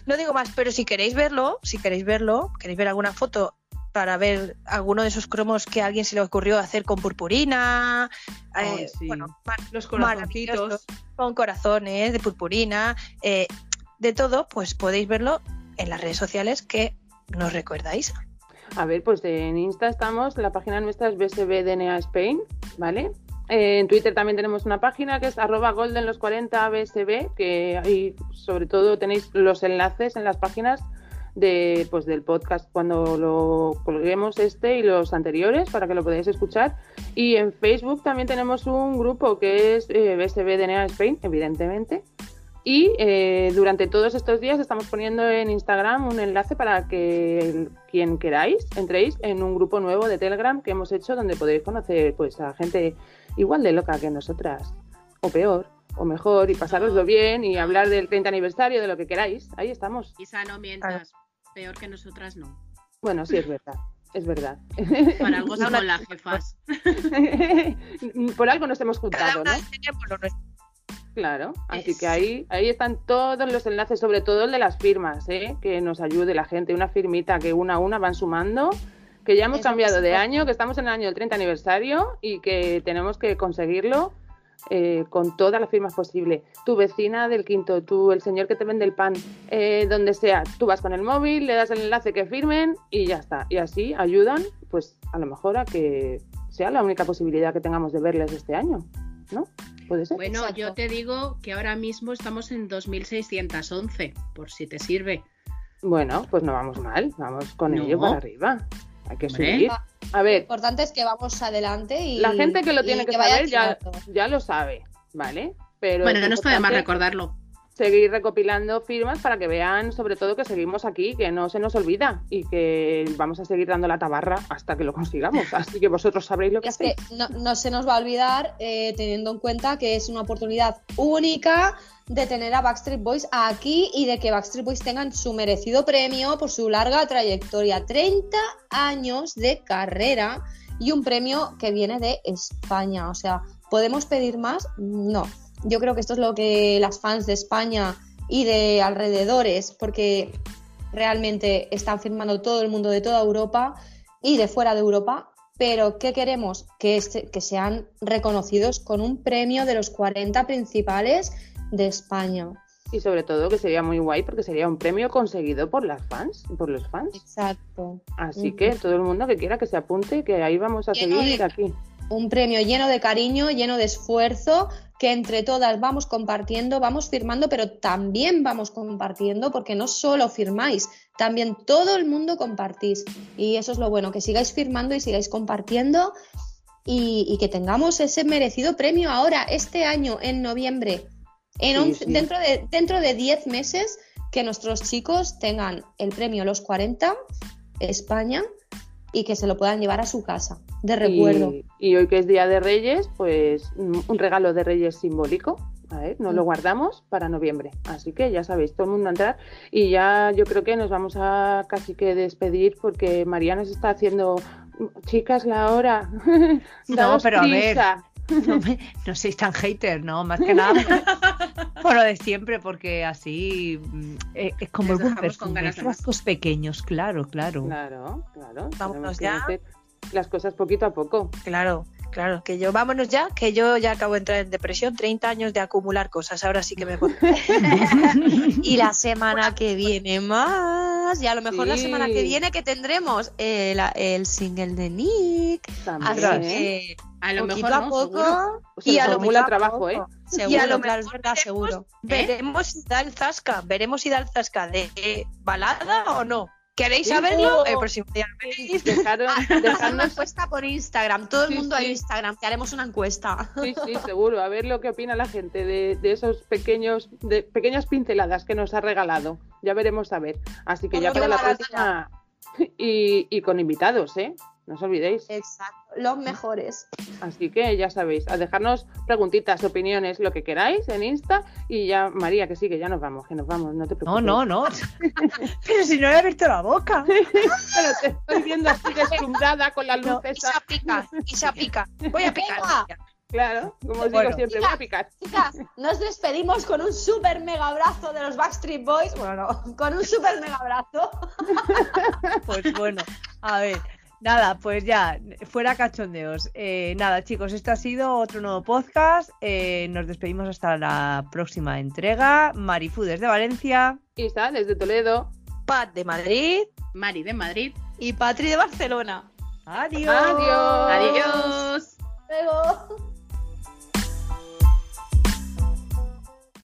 No digo más, pero si queréis verlo, si queréis verlo, queréis ver alguna foto para ver alguno de esos cromos que a alguien se le ocurrió hacer con purpurina, Ay, eh, sí. bueno, Los corazoncitos. con corazones, de purpurina, eh, de todo, pues podéis verlo en las redes sociales que nos recordáis. A ver, pues en Insta estamos, la página nuestra es BSBDNA Spain, ¿vale? Eh, en Twitter también tenemos una página que es arroba golden los 40 BSB, que ahí sobre todo tenéis los enlaces en las páginas de, pues, del podcast cuando lo colguemos este y los anteriores para que lo podáis escuchar. Y en Facebook también tenemos un grupo que es eh, BSBDNA Spain, evidentemente. Y eh, durante todos estos días estamos poniendo en Instagram un enlace para que quien queráis entréis en un grupo nuevo de Telegram que hemos hecho donde podéis conocer pues a gente igual de loca que nosotras, o peor, o mejor, y pasároslo bien y hablar del 30 aniversario, de lo que queráis. Ahí estamos. Isa, no mientas. Peor que nosotras, no. Bueno, sí, es verdad. Es verdad. Para algo somos las jefas. Por algo nos hemos Cada juntado, una ¿no? tenemos lo nuestro. Claro, así Es- que ahí, ahí están todos los enlaces, sobre todo el de las firmas, ¿eh? que nos ayude la gente, una firmita que una a una van sumando, que ya hemos Eso cambiado de año, que estamos en el año del 30 aniversario y que tenemos que conseguirlo eh, con todas las firmas posibles. Tu vecina del quinto, tú, el señor que te vende el pan, eh, donde sea, tú vas con el móvil, le das el enlace que firmen y ya está. Y así ayudan, pues a lo mejor a que sea la única posibilidad que tengamos de verles este año, ¿no? Puede ser. Bueno, Exacto. yo te digo que ahora mismo estamos en 2611, por si te sirve. Bueno, pues no vamos mal, vamos con No. ello para arriba. Hay que subir. A Lo ver, importante es que vamos adelante y. la gente que lo tiene que, vaya saber ya, lo sabe, ¿vale? Pero bueno, no está de más recordarlo. Seguir recopilando firmas para que vean, sobre todo, que seguimos aquí, que no se nos olvida y que vamos a seguir dando la tabarra hasta que lo consigamos. Así que vosotros sabréis lo que Es que no, no se nos va a olvidar, eh, teniendo en cuenta que es una oportunidad única de tener a Backstreet Boys aquí y de que Backstreet Boys tengan su merecido premio por su larga trayectoria. 30 años de carrera y un premio que viene de España. O sea, ¿podemos pedir más? No. Yo creo que esto es lo que las fans de España y de alrededores, porque realmente están firmando todo el mundo de toda Europa y de fuera de Europa, pero ¿qué queremos? Que, este- que sean reconocidos con un premio de los 40 principales de España. Y sobre todo que sería muy guay porque sería un premio conseguido por las fans, por los fans. Exacto. Así que todo el mundo que quiera que se apunte, que ahí vamos a seguir de- aquí. Un premio lleno de cariño, lleno de esfuerzo, que entre todas vamos compartiendo, vamos firmando, pero también vamos compartiendo, porque no solo firmáis, también todo el mundo compartís. Y eso es lo bueno, que sigáis firmando y sigáis compartiendo y, y que tengamos ese merecido premio ahora, este año, en noviembre. En Sí, 11 sí. Dentro de dentro de 10 meses, que nuestros chicos tengan el premio Los 40, España, y que se lo puedan llevar a su casa, de recuerdo. Y, y hoy que es Día de Reyes, pues mm, un regalo de Reyes simbólico. A ver, nos lo guardamos para noviembre. Así que ya sabéis, todo el mundo a entrar. Y ya yo creo que nos vamos a casi que despedir porque María nos está haciendo, chicas, la hora. No, pero a ver. Prisa". No, me- no seis tan hater, ¿no? Más que nada por, lo de siempre, porque así mm, eh, es como Les el buen perfume, ganas de más. frascos pequeños, claro, claro. Claro, claro. Vámonos ya. hacer las cosas poquito a poco. Claro, claro, que yo, vámonos ya, que yo ya acabo de entrar en depresión, 30 años de acumular cosas, ahora sí que me voy. Y la semana que viene más. Y a lo mejor la semana que viene que tendremos el, el single de Nick. También, Así ¿eh? que A lo poquito mejor a no, poco. seguro. Y a lo acumula mejor trabajo, poco. ¿eh? Seguro, Y a lo claro, es mejor verdad, veremos- seguro. Veremos si da el zasca, veremos si da el zasca de eh, balada o no. ¿Queréis saberlo? El próximo día Ah, una encuesta por Instagram. Todo el Sí, mundo a sí. Instagram, que haremos una encuesta. Sí, sí, seguro. A ver lo que opina la gente de, de esos pequeños, de pequeñas pinceladas que nos ha regalado. Ya veremos a ver. Así que ya para la próxima y, y con invitados, ¿eh? No os olvidéis. Exacto, los mejores. Así que ya sabéis, a dejarnos preguntitas, opiniones, lo que queráis en Insta. Y ya, María, que sí, que ya nos vamos, que nos vamos, no te No, preocupes. no, no. Pero si no he abierto la boca. Pero te estoy viendo así deslumbrada con la luz No, esa. Isa pica, Isa pica. Voy a picar. Claro, como os Bueno. digo siempre, voy a picar. Chicas, nos despedimos con un super mega abrazo de los Backstreet Boys. Bueno, no, con un super mega abrazo. Pues bueno, a ver. Nada, pues ya, fuera cachondeos. Eh, nada, chicos, este ha sido otro nuevo podcast. Eh, nos despedimos hasta la próxima entrega. Marifu desde Valencia. Isa, desde Toledo. Pat de Madrid. Mari de Madrid. Y Patri de Barcelona. Adiós. Adiós. Adiós. Luego.